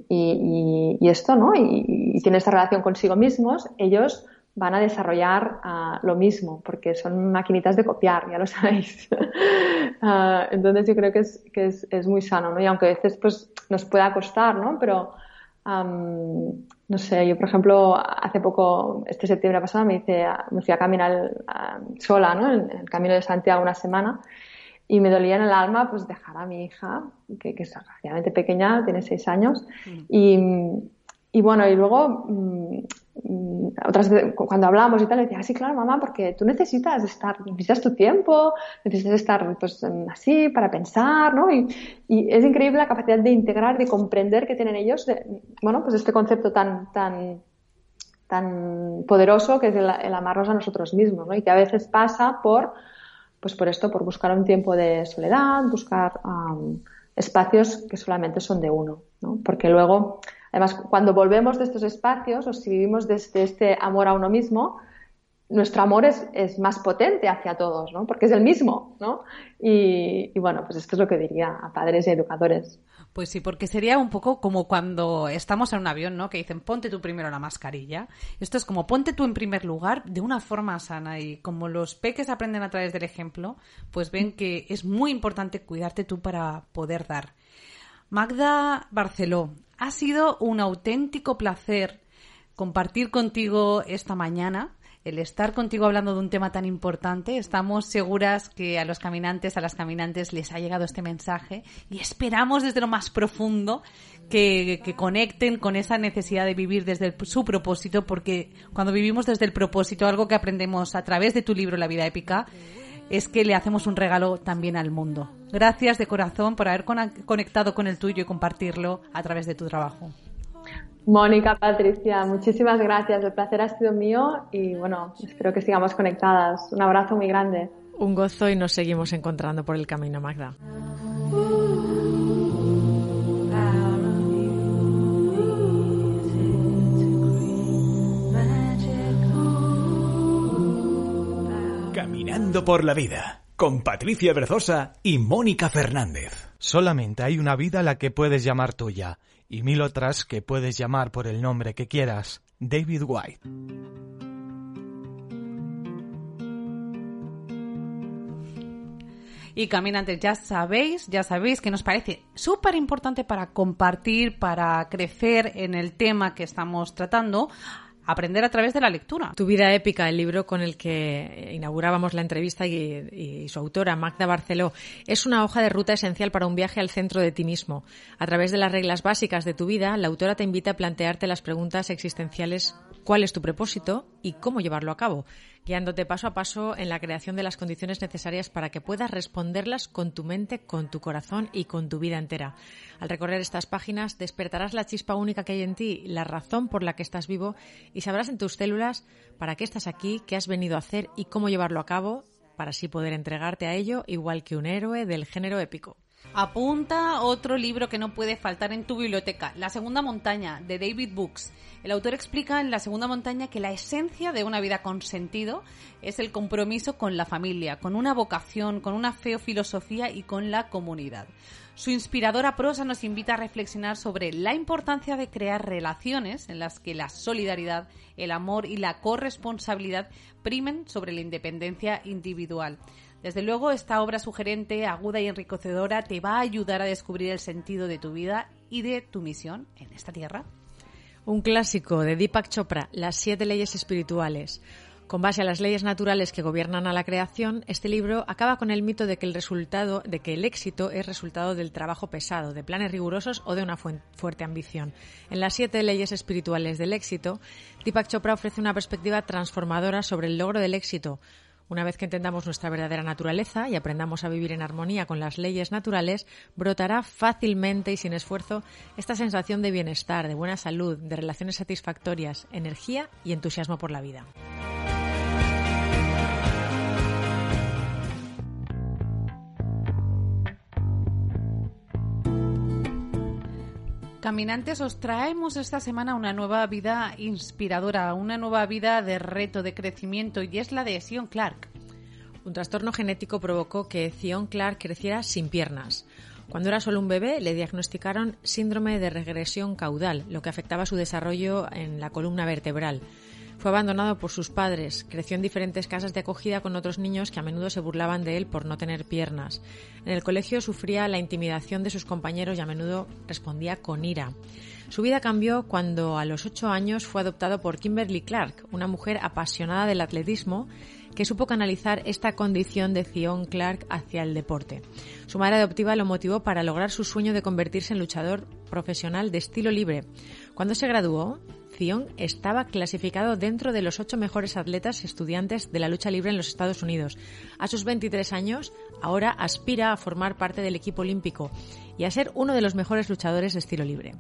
y, esto, ¿no? Y, tienen esta relación consigo mismos, ellos van a desarrollar ah, lo mismo, porque son maquinitas de copiar, ya lo sabéis. Ah, entonces yo creo que, es, que es, es, muy sano, ¿no? Y aunque a veces pues, nos pueda costar, ¿no? Pero, no sé, yo por ejemplo, hace poco, este septiembre pasado, me, hice, me fui a caminar sola, ¿no? En, el camino de Santiago una semana y me dolía en el alma pues dejar a mi hija, que, que es relativamente pequeña, tiene seis años, y, y, bueno, y luego mm, otras veces cuando hablamos y tal, le decía, ah, sí, claro, mamá, porque tú necesitas estar, necesitas tu tiempo, necesitas estar pues así para pensar, ¿no? Y, y es increíble la capacidad de integrar, de comprender que tienen ellos, de, bueno, pues este concepto tan, tan, tan poderoso que es el, el amarnos a nosotros mismos, ¿no? Y que a veces pasa por pues por esto, por buscar un tiempo de soledad, buscar espacios que solamente son de uno, ¿no? Porque luego, además, cuando volvemos de estos espacios o si vivimos desde este amor a uno mismo, nuestro amor es, es, más potente hacia todos, ¿no? Porque es el mismo, ¿no? Y, y, bueno, pues esto es lo que diría a padres y educadores. Pues sí, porque sería un poco como cuando estamos en un avión, ¿no? Que dicen, ponte tú primero la mascarilla. Esto es como ponte tú en primer lugar de una forma sana y como los peques aprenden a través del ejemplo, pues ven que es muy importante cuidarte tú para poder dar. Magda Barceló, ha sido un auténtico placer compartir contigo esta mañana el estar contigo hablando de un tema tan importante. Estamos seguras que a los caminantes, a las caminantes les ha llegado este mensaje y esperamos desde lo más profundo que, conecten con esa necesidad de vivir desde su propósito, porque cuando vivimos desde el propósito, algo que aprendemos a través de tu libro La vida épica, es que le hacemos un regalo también al mundo. Gracias de corazón por haber conectado con el tuyo y compartirlo a través de tu trabajo. Mónica, Patricia, muchísimas gracias. El placer ha sido mío y bueno, espero que sigamos conectadas. Un abrazo muy grande. Un gozo y nos seguimos encontrando por el camino, Magda. Caminando por la vida con Patricia Berzosa y Mónica Fernández. Solamente hay una vida a la que puedes llamar tuya y mil otras que puedes llamar por el nombre que quieras. David White. Y caminantes, ya sabéis, ya sabéis que nos parece súper importante para compartir, para crecer en el tema que estamos tratando, aprender a través de la lectura. Tu vida épica, el libro con el que inaugurábamos la entrevista y, su autora, Magda Barceló, es una hoja de ruta esencial para un viaje al centro de ti mismo. A través de las reglas básicas de tu vida, la autora te invita a plantearte las preguntas existenciales cuál es tu propósito y cómo llevarlo a cabo guiándote paso a paso en la creación de las condiciones necesarias para que puedas responderlas con tu mente, con tu corazón y con tu vida entera. Al recorrer estas páginas despertarás la chispa única que hay en ti, la razón por la que estás vivo y sabrás en tus células para qué estás aquí, qué has venido a hacer y cómo llevarlo a cabo para así poder entregarte a ello igual que un héroe del género épico. Apunta otro libro que no puede faltar en tu biblioteca, La Segunda Montaña, de David Books. El autor explica en La Segunda Montaña que la esencia de una vida con sentido es el compromiso con la familia, con una vocación, con una fe o filosofía y con la comunidad. Su inspiradora prosa nos invita a reflexionar sobre la importancia de crear relaciones en las que la solidaridad, el amor y la corresponsabilidad primen sobre la independencia individual. Desde luego, esta obra sugerente, aguda y enriquecedora te va a ayudar a descubrir el sentido de tu vida y de tu misión en esta tierra. Un clásico de Deepak Chopra, Las siete leyes espirituales. Con base a las leyes naturales que gobiernan a la creación, este libro acaba con el mito de que el resultado, de que el éxito es resultado del trabajo pesado, de planes rigurosos o de una fuerte ambición. En las siete leyes espirituales del éxito, Deepak Chopra ofrece una perspectiva transformadora sobre el logro del éxito, una vez que entendamos nuestra verdadera naturaleza y aprendamos a vivir en armonía con las leyes naturales, brotará fácilmente y sin esfuerzo esta sensación de bienestar, de buena salud, de relaciones satisfactorias, energía y entusiasmo por la vida. Caminantes, os traemos esta semana una nueva vida inspiradora, una nueva vida de reto, de crecimiento, y es la de Sion Clark. Un trastorno genético provocó que Sion Clark creciera sin piernas. Cuando era solo un bebé, le diagnosticaron síndrome de regresión caudal, lo que afectaba su desarrollo en la columna vertebral. Fue abandonado por sus padres, creció en diferentes casas de acogida con otros niños que a menudo se burlaban de él por no tener piernas. En el colegio sufría la intimidación de sus compañeros y a menudo respondía con ira. Su vida cambió cuando a los ocho años fue adoptado por Kimberly Clark, una mujer apasionada del atletismo que supo canalizar esta condición de Zion Clark hacia el deporte. Su madre adoptiva lo motivó para lograr su sueño de convertirse en luchador profesional de estilo libre. Cuando se graduó, Estaba clasificado dentro de los ocho mejores atletas estudiantes de la lucha libre en los Estados Unidos. A sus 23 años, ahora aspira a formar parte del equipo olímpico y a ser uno de los mejores luchadores de estilo libre.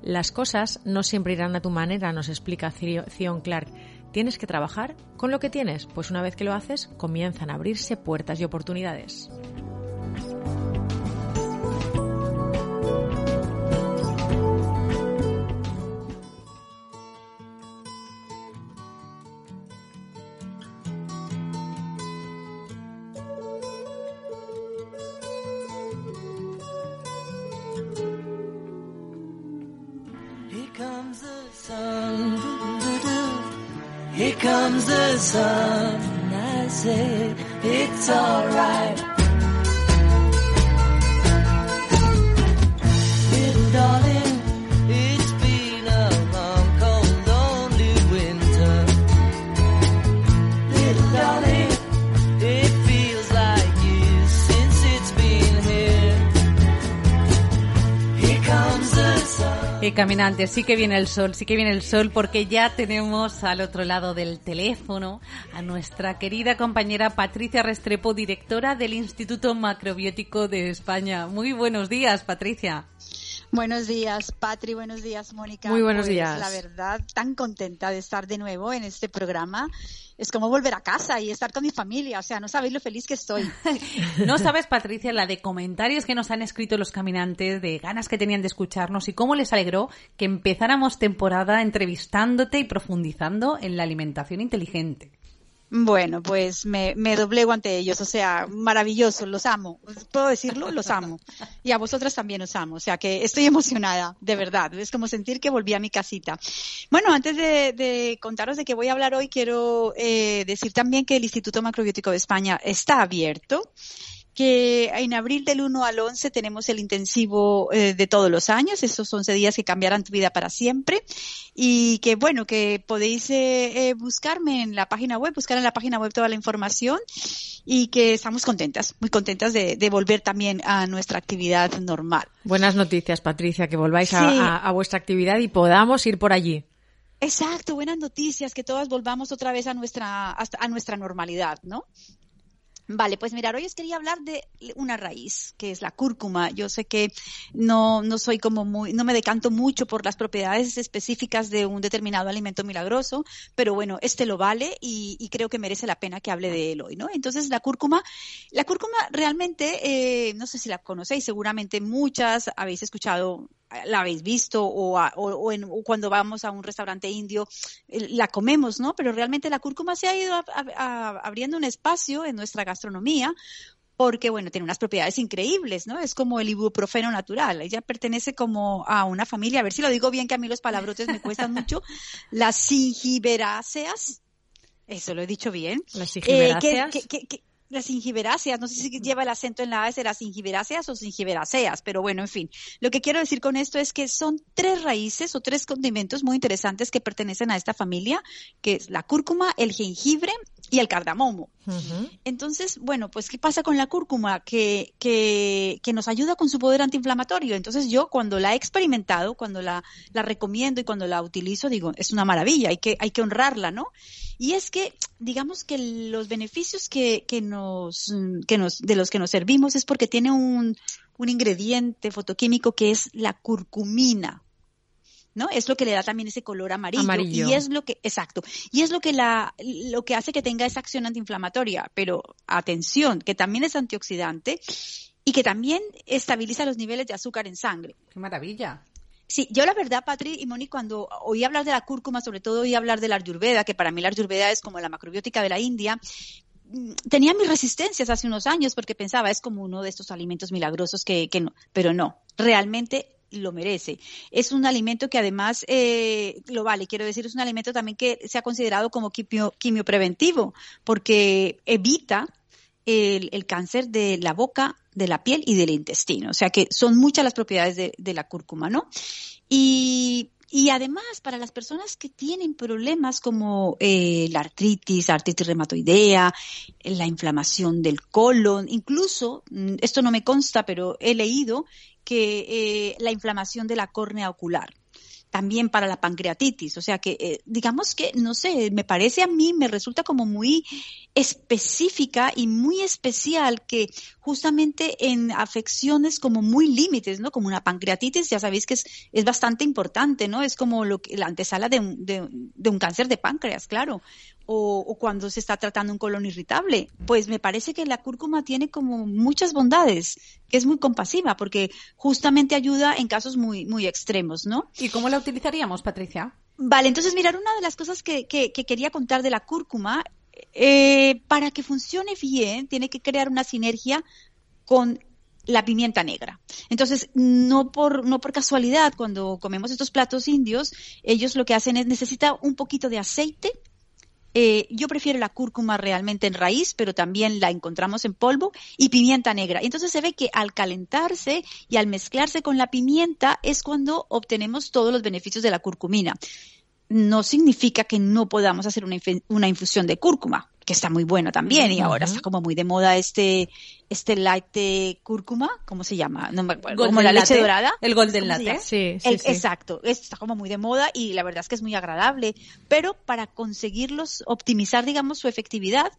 Las cosas no siempre irán a tu manera, nos explica Zion Clark. Tienes que trabajar con lo que tienes, pues una vez que lo haces, comienzan a abrirse puertas y oportunidades. Comes the sun. I say it's alright. Caminantes, sí que viene el sol, sí que viene el sol porque ya tenemos al otro lado del teléfono a nuestra querida compañera Patricia Restrepo, directora del Instituto Macrobiótico de España. Muy buenos días, Patricia. Buenos días, Patri. Buenos días, Mónica. Muy buenos Pues, días. La verdad, tan contenta de estar de nuevo en este programa. Es como volver a casa y estar con mi familia. O sea, no sabéis lo feliz que estoy. No sabes, Patricia, la de comentarios que nos han escrito los caminantes, de ganas que tenían de escucharnos y cómo les alegró que empezáramos temporada entrevistándote y profundizando en la alimentación inteligente. Bueno, pues me, me doblego ante ellos, o sea, maravilloso, los amo. ¿Puedo decirlo? Los amo. Y a vosotras también os amo, o sea que estoy emocionada, de verdad. Es como sentir que volví a mi casita. Bueno, antes de, de contaros de qué voy a hablar hoy, quiero eh, decir también que el Instituto Macrobiótico de España está abierto que en abril del 1 al 11 tenemos el intensivo eh, de todos los años, esos 11 días que cambiarán tu vida para siempre y que bueno, que podéis eh, eh, buscarme en la página web, buscar en la página web toda la información y que estamos contentas, muy contentas de, de volver también a nuestra actividad normal. Buenas noticias, Patricia, que volváis a, Sí. a- a vuestra actividad y podamos ir por allí. Exacto, buenas noticias, que todas volvamos otra vez a nuestra, a nuestra normalidad, ¿no? Vale, pues mirar, hoy os quería hablar de una raíz, que es la cúrcuma. Yo sé que no, no soy como muy, no me decanto mucho por las propiedades específicas de un determinado alimento milagroso, pero bueno, este lo vale y, y creo que merece la pena que hable de él hoy, ¿no? Entonces, la cúrcuma, la cúrcuma realmente, eh, no sé si la conocéis, seguramente muchas habéis escuchado la habéis visto o, a- o- o en- o cuando vamos a un restaurante indio eh, la comemos, ¿no? Pero realmente la cúrcuma se ha ido a- abriendo un espacio en nuestra gastronomía porque, bueno, tiene unas propiedades increíbles, ¿no? Es como el ibuprofeno natural. Ella pertenece como a una familia, a ver si lo digo bien, que a mí los palabrotes me cuestan mucho, las singiberáceas. Eso lo he dicho bien. Las Eh, singiberáceas. que- que- que- las singiberáceas, no sé si lleva el acento en la A, las singiberáceas o singiberáceas, pero bueno, en fin. Lo que quiero decir con esto es que son tres raíces o tres condimentos muy interesantes que pertenecen a esta familia, que es la cúrcuma, el jengibre y el cardamomo. Entonces, bueno, pues ¿qué pasa con la cúrcuma? Que, que, que nos ayuda con su poder antiinflamatorio. Entonces yo cuando la he experimentado, cuando la, la recomiendo y cuando la utilizo, digo, es una maravilla, hay que, hay que honrarla, ¿no? Y es que, digamos que los beneficios que, que nos, que nos, de los que nos servimos es porque tiene un, un ingrediente fotoquímico que es la curcumina. ¿No? Es lo que le da también ese color amarillo, Amarillo. y es lo que exacto y es lo que la lo que hace que tenga esa acción antiinflamatoria pero atención que también es antioxidante y que también estabiliza los niveles de azúcar en sangre ¡Qué maravilla! Sí, yo la verdad, Patri y Moni, cuando oí hablar de la cúrcuma, sobre todo oí hablar de la ayurveda, que para mí la ayurveda es como la macrobiótica de la India, mm, tenía mis resistencias hace unos años porque pensaba es como uno de estos alimentos milagrosos que, que no, pero no, realmente lo merece. Es un alimento que además eh, lo vale, quiero decir, es un alimento también que se ha considerado como quimio, quimiopreventivo porque evita el, el cáncer de la boca, de la piel y del intestino. O sea que son muchas las propiedades de, de la cúrcuma, ¿no? Y, y además, para las personas que tienen problemas como eh, la artritis, artritis reumatoidea, la inflamación del colon, incluso, mm, esto no me consta, pero he leído que eh, la inflamación de la córnea ocular también para la pancreatitis. O sea que, eh, digamos que, no sé, me parece a mí, me resulta como muy específica y muy especial que justamente en afecciones como muy límites, ¿no? Como una pancreatitis, ya sabéis que es, es bastante importante, ¿no? Es como lo que, la antesala de un, de, de un cáncer de páncreas, claro. O, o cuando se está tratando un colon irritable. Pues me parece que la cúrcuma tiene como muchas bondades, que es muy compasiva, porque justamente ayuda en casos muy, muy extremos, ¿no? ¿Y cómo la utilizaríamos, Patricia? Vale, entonces mirar una de las cosas que, que, que quería contar de la cúrcuma, eh, para que funcione bien, tiene que crear una sinergia con la pimienta negra. Entonces, no por, no por casualidad, cuando comemos estos platos indios, ellos lo que hacen es necesita un poquito de aceite. Eh, yo prefiero la cúrcuma realmente en raíz, pero también la encontramos en polvo y pimienta negra. Entonces se ve que al calentarse y al mezclarse con la pimienta es cuando obtenemos todos los beneficios de la curcumina no significa que no podamos hacer una infusión de cúrcuma, que está muy bueno también. Y ahora está como muy de moda este, este latte cúrcuma, ¿cómo se llama? No me acuerdo. Como la leche dorada. El golden latte. Sí, sí, sí, Exacto. Está como muy de moda y la verdad es que es muy agradable. Pero para conseguirlos, optimizar, digamos, su efectividad,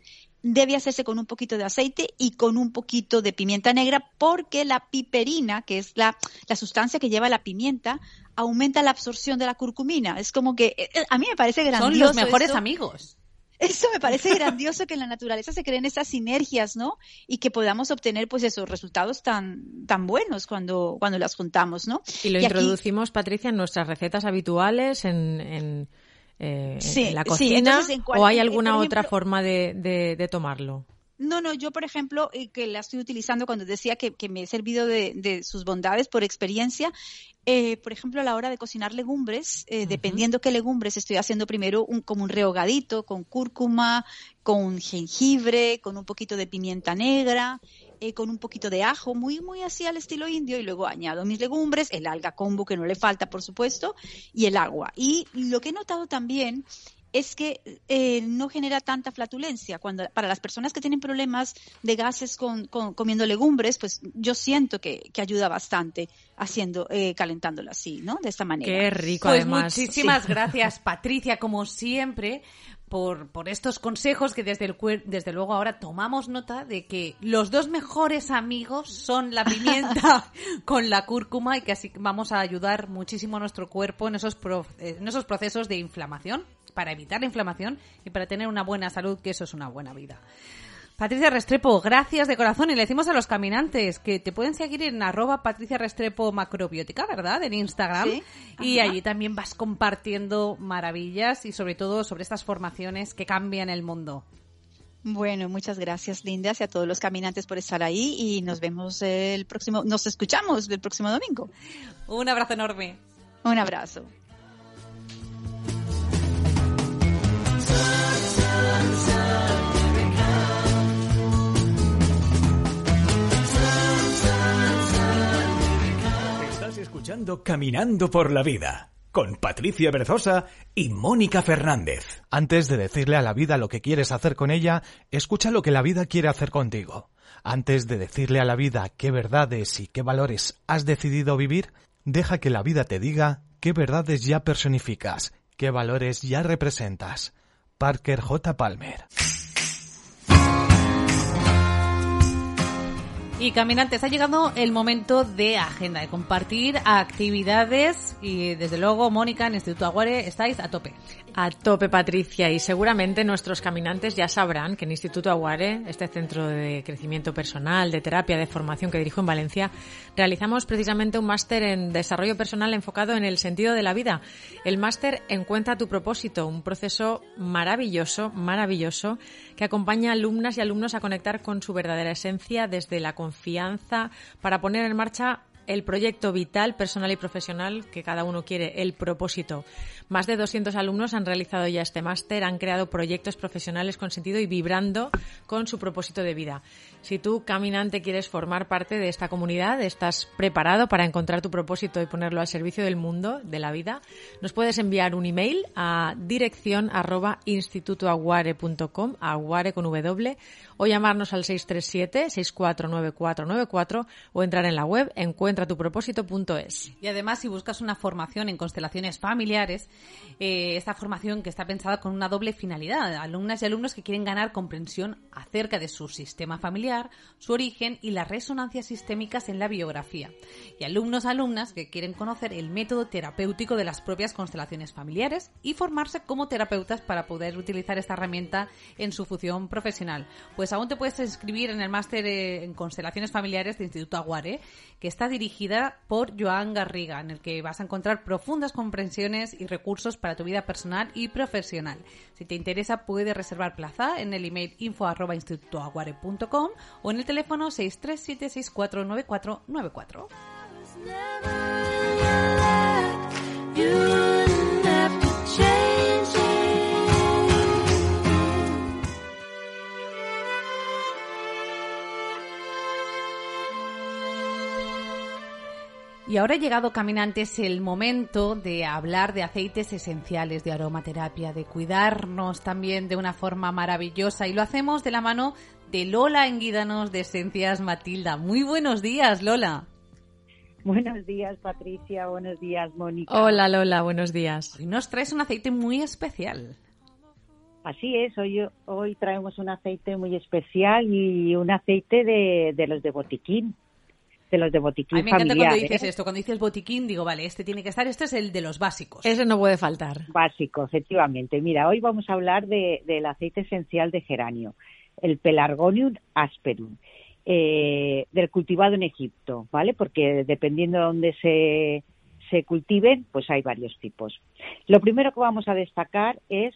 debe hacerse con un poquito de aceite y con un poquito de pimienta negra porque la piperina, que es la, la sustancia que lleva la pimienta, aumenta la absorción de la curcumina. Es como que eh, a mí me parece grandioso. Son los mejores amigos. Eso me parece grandioso que en la naturaleza se creen esas sinergias, ¿no? Y que podamos obtener, pues, esos resultados tan, tan buenos cuando, cuando las juntamos, ¿no? Y lo introducimos, Patricia, en nuestras recetas habituales, en, en, eh, la cocina, ¿o hay alguna otra forma de, de, tomarlo? No, no, yo por ejemplo, eh, que la estoy utilizando cuando decía que, que me he servido de, de, sus bondades por experiencia, eh, por ejemplo, a la hora de cocinar legumbres, eh, dependiendo qué legumbres, estoy haciendo primero un, como un rehogadito con cúrcuma, con jengibre, con un poquito de pimienta negra, eh, con un poquito de ajo, muy, muy así al estilo indio, y luego añado mis legumbres, el alga combo que no le falta, por supuesto, y el agua. Y lo que he notado también es que eh, no genera tanta flatulencia. Cuando para las personas que tienen problemas de gases con, comiendo legumbres, pues yo siento que, ayuda bastante haciendo eh, calentándolo así, ¿no? De esta manera. Qué rico, pues además. Muchísimas gracias, Patricia, como siempre. Por, por, estos consejos que desde, el, desde luego ahora tomamos nota de que los dos mejores amigos son la pimienta con la cúrcuma y que así vamos a ayudar muchísimo a nuestro cuerpo en esos, en esos procesos de inflamación para evitar la inflamación y para tener una buena salud, que eso es una buena vida. Patricia Restrepo, gracias de corazón. Y le decimos a los caminantes que te pueden seguir en arroba Patricia Restrepo Macrobiótica, ¿verdad? En Instagram. Y allí también vas compartiendo maravillas y sobre todo sobre estas formaciones que cambian el mundo. Bueno, muchas gracias, Linda, y a todos los caminantes por estar ahí y nos vemos el próximo, nos escuchamos el próximo domingo. Un abrazo enorme. Un abrazo. Caminando por la Vida con Patricia Berzosa y Mónica Fernández. Antes de decirle a la vida lo que quieres hacer con ella, escucha lo que la vida quiere hacer contigo. Antes de decirle a la vida qué verdades y qué valores has decidido vivir, deja que la vida te diga qué verdades ya personificas, qué valores ya representas. Parker J. Palmer. Y caminantes, ha llegado el momento de agenda, de compartir actividades y desde luego, Mónica, en Instituto Aguare, estáis a tope. A tope, Patricia, y seguramente nuestros caminantes ya sabrán que en Instituto Aguare, este centro de crecimiento personal, de terapia, de formación que dirijo en Valencia, realizamos precisamente un máster en desarrollo personal enfocado en el sentido de la vida. El máster Encuentra tu propósito, un proceso maravilloso, maravilloso, que acompaña a alumnas y alumnos a conectar con su verdadera esencia desde la confianza para poner en marcha el proyecto vital, personal y profesional que cada uno quiere, el propósito. Más de 200 alumnos han realizado ya este máster, han creado proyectos profesionales con sentido y vibrando con su propósito de vida. Si tú, caminante, quieres formar parte de esta comunidad, estás preparado para encontrar tu propósito y ponerlo al servicio del mundo, de la vida, nos puedes enviar un email a dirección arroba aguare con W, o llamarnos al 637-649494 o entrar en la web encuentratupropósito.es. Y además, si buscas una formación en constelaciones familiares, eh, esta formación que está pensada con una doble finalidad, alumnas y alumnos que quieren ganar comprensión acerca de su sistema familiar, su origen y las resonancias sistémicas en la biografía. Y alumnos alumnas que quieren conocer el método terapéutico de las propias constelaciones familiares y formarse como terapeutas para poder utilizar esta herramienta en su función profesional. Pues aún te puedes inscribir en el máster en constelaciones familiares de Instituto Aguare, que está dirigida por Joan Garriga, en el que vas a encontrar profundas comprensiones y recursos para tu vida personal y profesional. Si te interesa, puedes reservar plaza en el email info arroba institutoaguare.com o en el teléfono 637649494. Y ahora ha llegado, caminantes, el momento de hablar de aceites esenciales, de aromaterapia, de cuidarnos también de una forma maravillosa. Y lo hacemos de la mano de Lola Enguídanos de Esencias Matilda. Muy buenos días, Lola. Buenos días, Patricia. Buenos días, Mónica. Hola, Lola. Buenos días. Hoy nos traes un aceite muy especial. Así es. Hoy, hoy traemos un aceite muy especial y un aceite de, de los de botiquín de los de botiquín A mí me encanta cuando dices ¿eh? esto, cuando dices botiquín, digo, vale, este tiene que estar, este es el de los básicos. Ese no puede faltar. Básico, efectivamente. Mira, hoy vamos a hablar de, del aceite esencial de geranio, el Pelargonium asperum, eh, del cultivado en Egipto, ¿vale? Porque dependiendo de dónde se, se cultiven, pues hay varios tipos. Lo primero que vamos a destacar es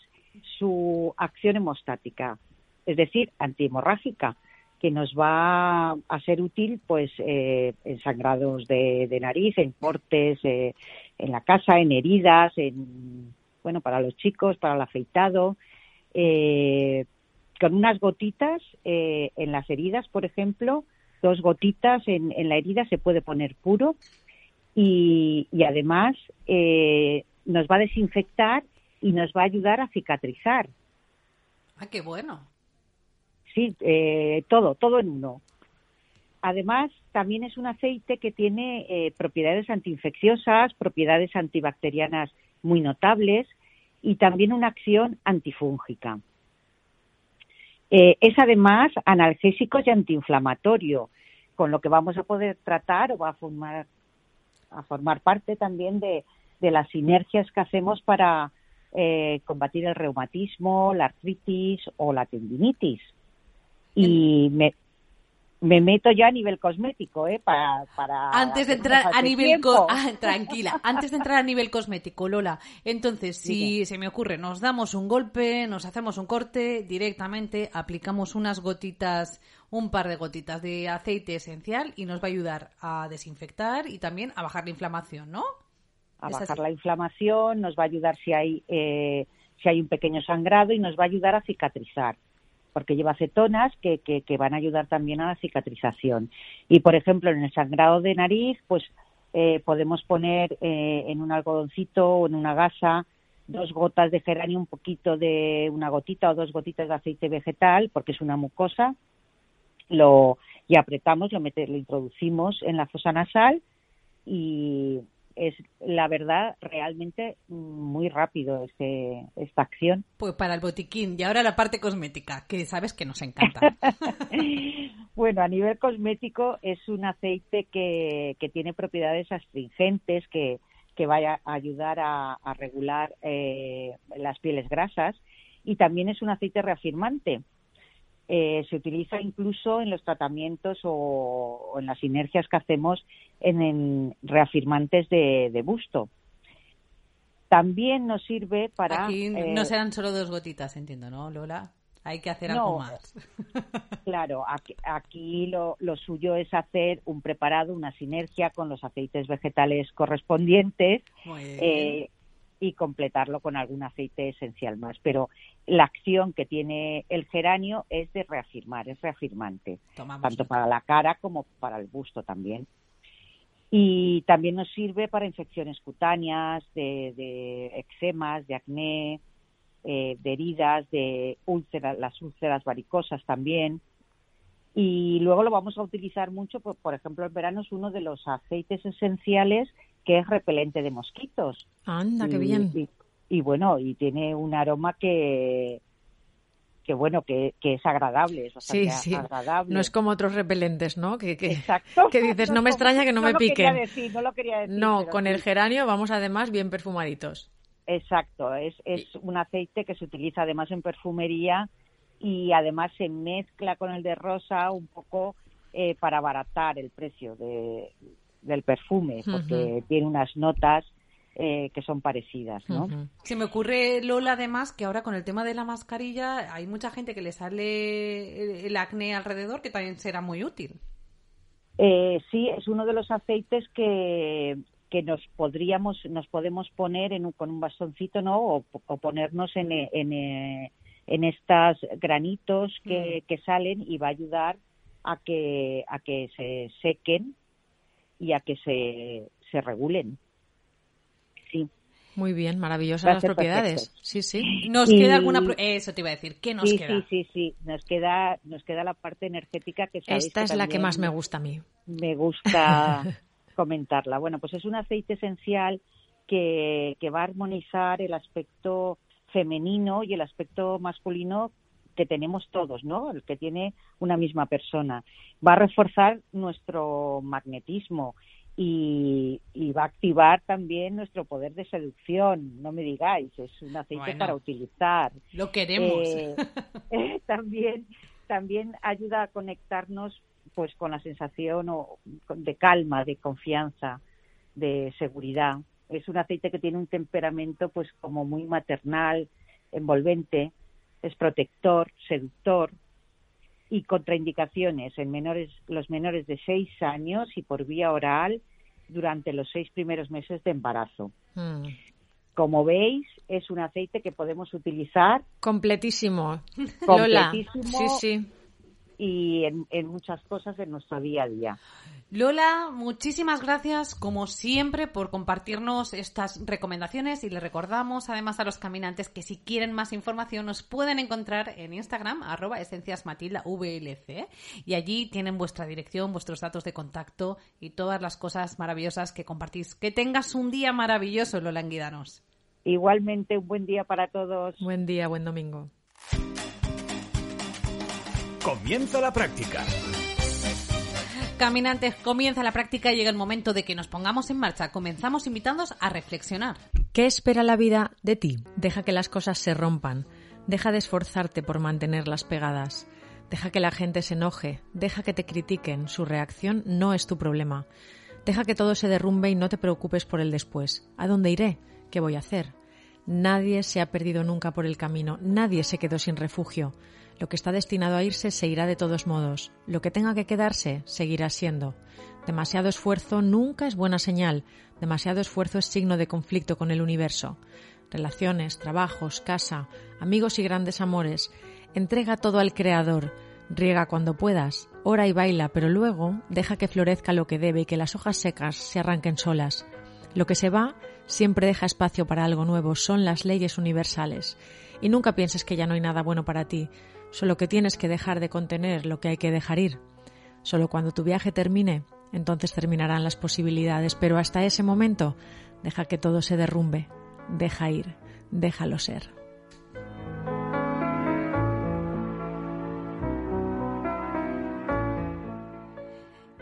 su acción hemostática, es decir, antihemorrágica que nos va a ser útil pues eh, en sangrados de, nariz, en cortes, eh, en la casa, en heridas, en bueno para los chicos, para el afeitado, eh, con unas gotitas en las heridas, por ejemplo, dos gotitas en, la herida se puede poner puro y, y además nos va a desinfectar y nos va a ayudar a cicatrizar. Ah, qué bueno sí, eh, todo, todo en uno. Además, también es un aceite que tiene eh, propiedades antiinfecciosas, propiedades antibacterianas muy notables y también una acción antifúngica. Eh, es además analgésico y antiinflamatorio, con lo que vamos a poder tratar o va a formar, a formar parte también de, de las sinergias que hacemos para combatir el reumatismo, la artritis o la tendinitis. Y me, me meto ya a nivel cosmético, ¿eh? Para, para antes de entrar a nivel ah, tranquila, antes de entrar a nivel cosmético, Lola. Entonces, si se me ocurre, nos damos un golpe, nos hacemos un corte, directamente aplicamos unas gotitas, un par de gotitas de aceite esencial y nos va a ayudar a desinfectar y también a bajar la inflamación, ¿no? A bajar la inflamación, nos va a ayudar si hay eh, si hay un pequeño sangrado y nos va a ayudar a cicatrizar porque lleva acetonas que, que, van a ayudar también a la cicatrización. Y, por ejemplo, en el sangrado de nariz, pues eh, podemos poner eh, en un algodoncito o en una gasa dos gotas de geranio, un poquito de una gotita o dos gotitas de aceite vegetal, porque es una mucosa, lo y apretamos, lo, mete, lo introducimos en la fosa nasal y es la verdad realmente muy rápido este, esta acción. Pues para el botiquín y ahora la parte cosmética, que sabes que nos encanta. bueno, a nivel cosmético es un aceite que, que tiene propiedades astringentes que, que vaya a ayudar a, regular eh, las pieles grasas y también es un aceite reafirmante eh, se utiliza incluso en los tratamientos o, en las sinergias que hacemos en, reafirmantes de, busto. También nos sirve para... Aquí no eh, serán solo dos gotitas, entiendo, ¿no, Lola? Hay que hacer algo más. claro, aquí, lo, suyo es hacer un preparado, una sinergia con los aceites vegetales correspondientes eh, y completarlo con algún aceite esencial más. Pero la acción que tiene el geranio es de reafirmar, es reafirmante, tanto para la cara como para el busto también. Y también nos sirve para infecciones cutáneas, de, de eczemas, de acné, eh, de heridas, de úlceras, las úlceras varicosas también. Y luego lo vamos a utilizar mucho, por, por ejemplo, el verano es uno de los aceites esenciales que es repelente de mosquitos. Anda, qué bien y bueno, y tiene un aroma que que bueno, que, que es agradable, es sí, sí. agradable. No es como otros repelentes, ¿no? Que, que, que dices, no me extraña que no, me piquen. no lo quería decir. No, con el geranio vamos además bien perfumaditos. Exacto, es, es un aceite que se utiliza además en perfumería y además se mezcla con el de rosa un poco eh, para abaratar el precio de, del perfume, porque tiene unas notas eh, que son parecidas, ¿no? Se me ocurre, Lola, además, que ahora con el tema de la mascarilla hay mucha gente que le sale el acné alrededor, que también será muy útil. Eh, sí, es uno de los aceites que, que nos podríamos, nos podemos poner en con un bastoncito, ¿no? O, ponernos en, en, en estos granitos que, que salen y va a ayudar a que, a que se sequen y a que se, se regulen. Sí. Muy bien, maravillosas las propiedades. Sí, sí. Nos queda alguna eso te iba a decir, ¿qué nos sí, queda? Sí, sí, sí, nos queda nos queda la parte energética que Esta es la que más me gusta a mí. Me gusta comentarla. Bueno, pues es un aceite esencial que, que va a armonizar el aspecto femenino y el aspecto masculino que tenemos todos, ¿no? El que tiene una misma persona. Va a reforzar nuestro magnetismo y, va a activar también nuestro poder de seducción. No me digáis, es un aceite para utilizar. Lo queremos. Eh, eh, también, también ayuda a conectarnos pues con la sensación de calma, de confianza, de seguridad. Es un aceite que tiene un temperamento pues como muy maternal, envolvente, es protector, seductor y contraindicaciones en menores, los menores de 6 años y por vía oral durante los seis primeros meses de embarazo. Mm. Como veis, es un aceite que podemos utilizar. Completísimo. Completísimo. Sí, sí y en, muchas cosas de nuestro día a día. Lola, muchísimas gracias como siempre por compartirnos estas recomendaciones y le recordamos además a los caminantes que si quieren más información nos pueden encontrar en Instagram arroba VLC y allí tienen vuestra dirección, vuestros datos de contacto y todas las cosas maravillosas que compartís. Que tengas un día maravilloso, Lola Anguidanos. Igualmente, un buen día para todos. Buen día, buen domingo. Comienza la práctica. Caminantes, comienza la práctica y llega el momento de que nos pongamos en marcha. Comenzamos invitándoos a reflexionar. ¿Qué espera la vida de ti? Deja que las cosas se rompan. Deja de esforzarte por mantenerlas pegadas. Deja que la gente se enoje. Deja que te critiquen. Su reacción no es tu problema. Deja que todo se derrumbe y no te preocupes por el después. ¿A dónde iré? ¿Qué voy a hacer? Nadie se ha perdido nunca por el camino. Nadie se quedó sin refugio. Lo que está destinado a irse se irá de todos modos. Lo que tenga que quedarse seguirá siendo. Demasiado esfuerzo nunca es buena señal. Demasiado esfuerzo es signo de conflicto con el universo. Relaciones, trabajos, casa, amigos y grandes amores. Entrega todo al Creador. Riega cuando puedas. Ora y baila, pero luego deja que florezca lo que debe y que las hojas secas se arranquen solas. Lo que se va siempre deja espacio para algo nuevo. Son las leyes universales. Y nunca pienses que ya no hay nada bueno para ti. Solo que tienes que dejar de contener lo que hay que dejar ir. Solo cuando tu viaje termine, entonces terminarán las posibilidades, pero hasta ese momento, deja que todo se derrumbe, deja ir, déjalo ser.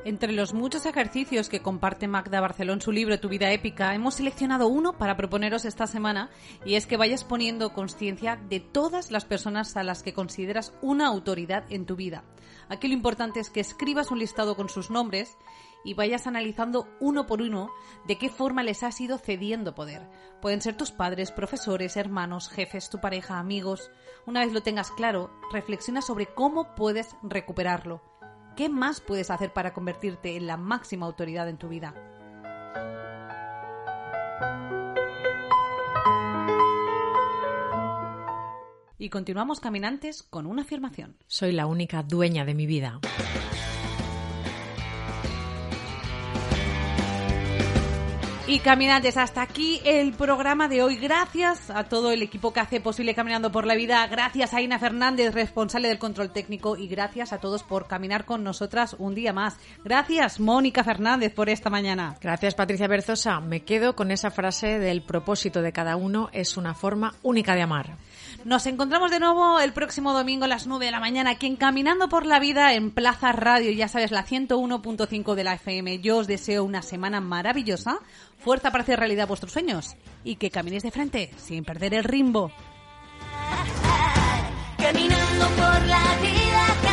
Entre los muchos ejercicios que comparte Magda Barceló en su libro Tu vida épica, hemos seleccionado uno para proponeros esta semana y es que vayas poniendo conciencia de todas las personas a las que consideras una autoridad en tu vida. Aquí lo importante es que escribas un listado con sus nombres y vayas analizando uno por uno de qué forma les has ido cediendo poder. Pueden ser tus padres, profesores, hermanos, jefes, tu pareja, amigos. Una vez lo tengas claro, reflexiona sobre cómo puedes recuperarlo ¿Qué más puedes hacer para convertirte en la máxima autoridad en tu vida? Y continuamos caminantes con una afirmación. Soy la única dueña de mi vida. Y caminantes, hasta aquí el programa de hoy. Gracias a todo el equipo que hace posible Caminando por la Vida. Gracias a Ina Fernández, responsable del control técnico. Y gracias a todos por caminar con nosotras un día más. Gracias, Mónica Fernández, por esta mañana. Gracias, Patricia Berzosa. Me quedo con esa frase del propósito de cada uno es una forma única de amar. Nos encontramos de nuevo el próximo domingo a las 9 de la mañana aquí en Caminando por la Vida en Plaza Radio, ya sabes, la 101.5 de la FM. Yo os deseo una semana maravillosa, fuerza para hacer realidad vuestros sueños y que caminéis de frente sin perder el rimbo. Caminando por la vida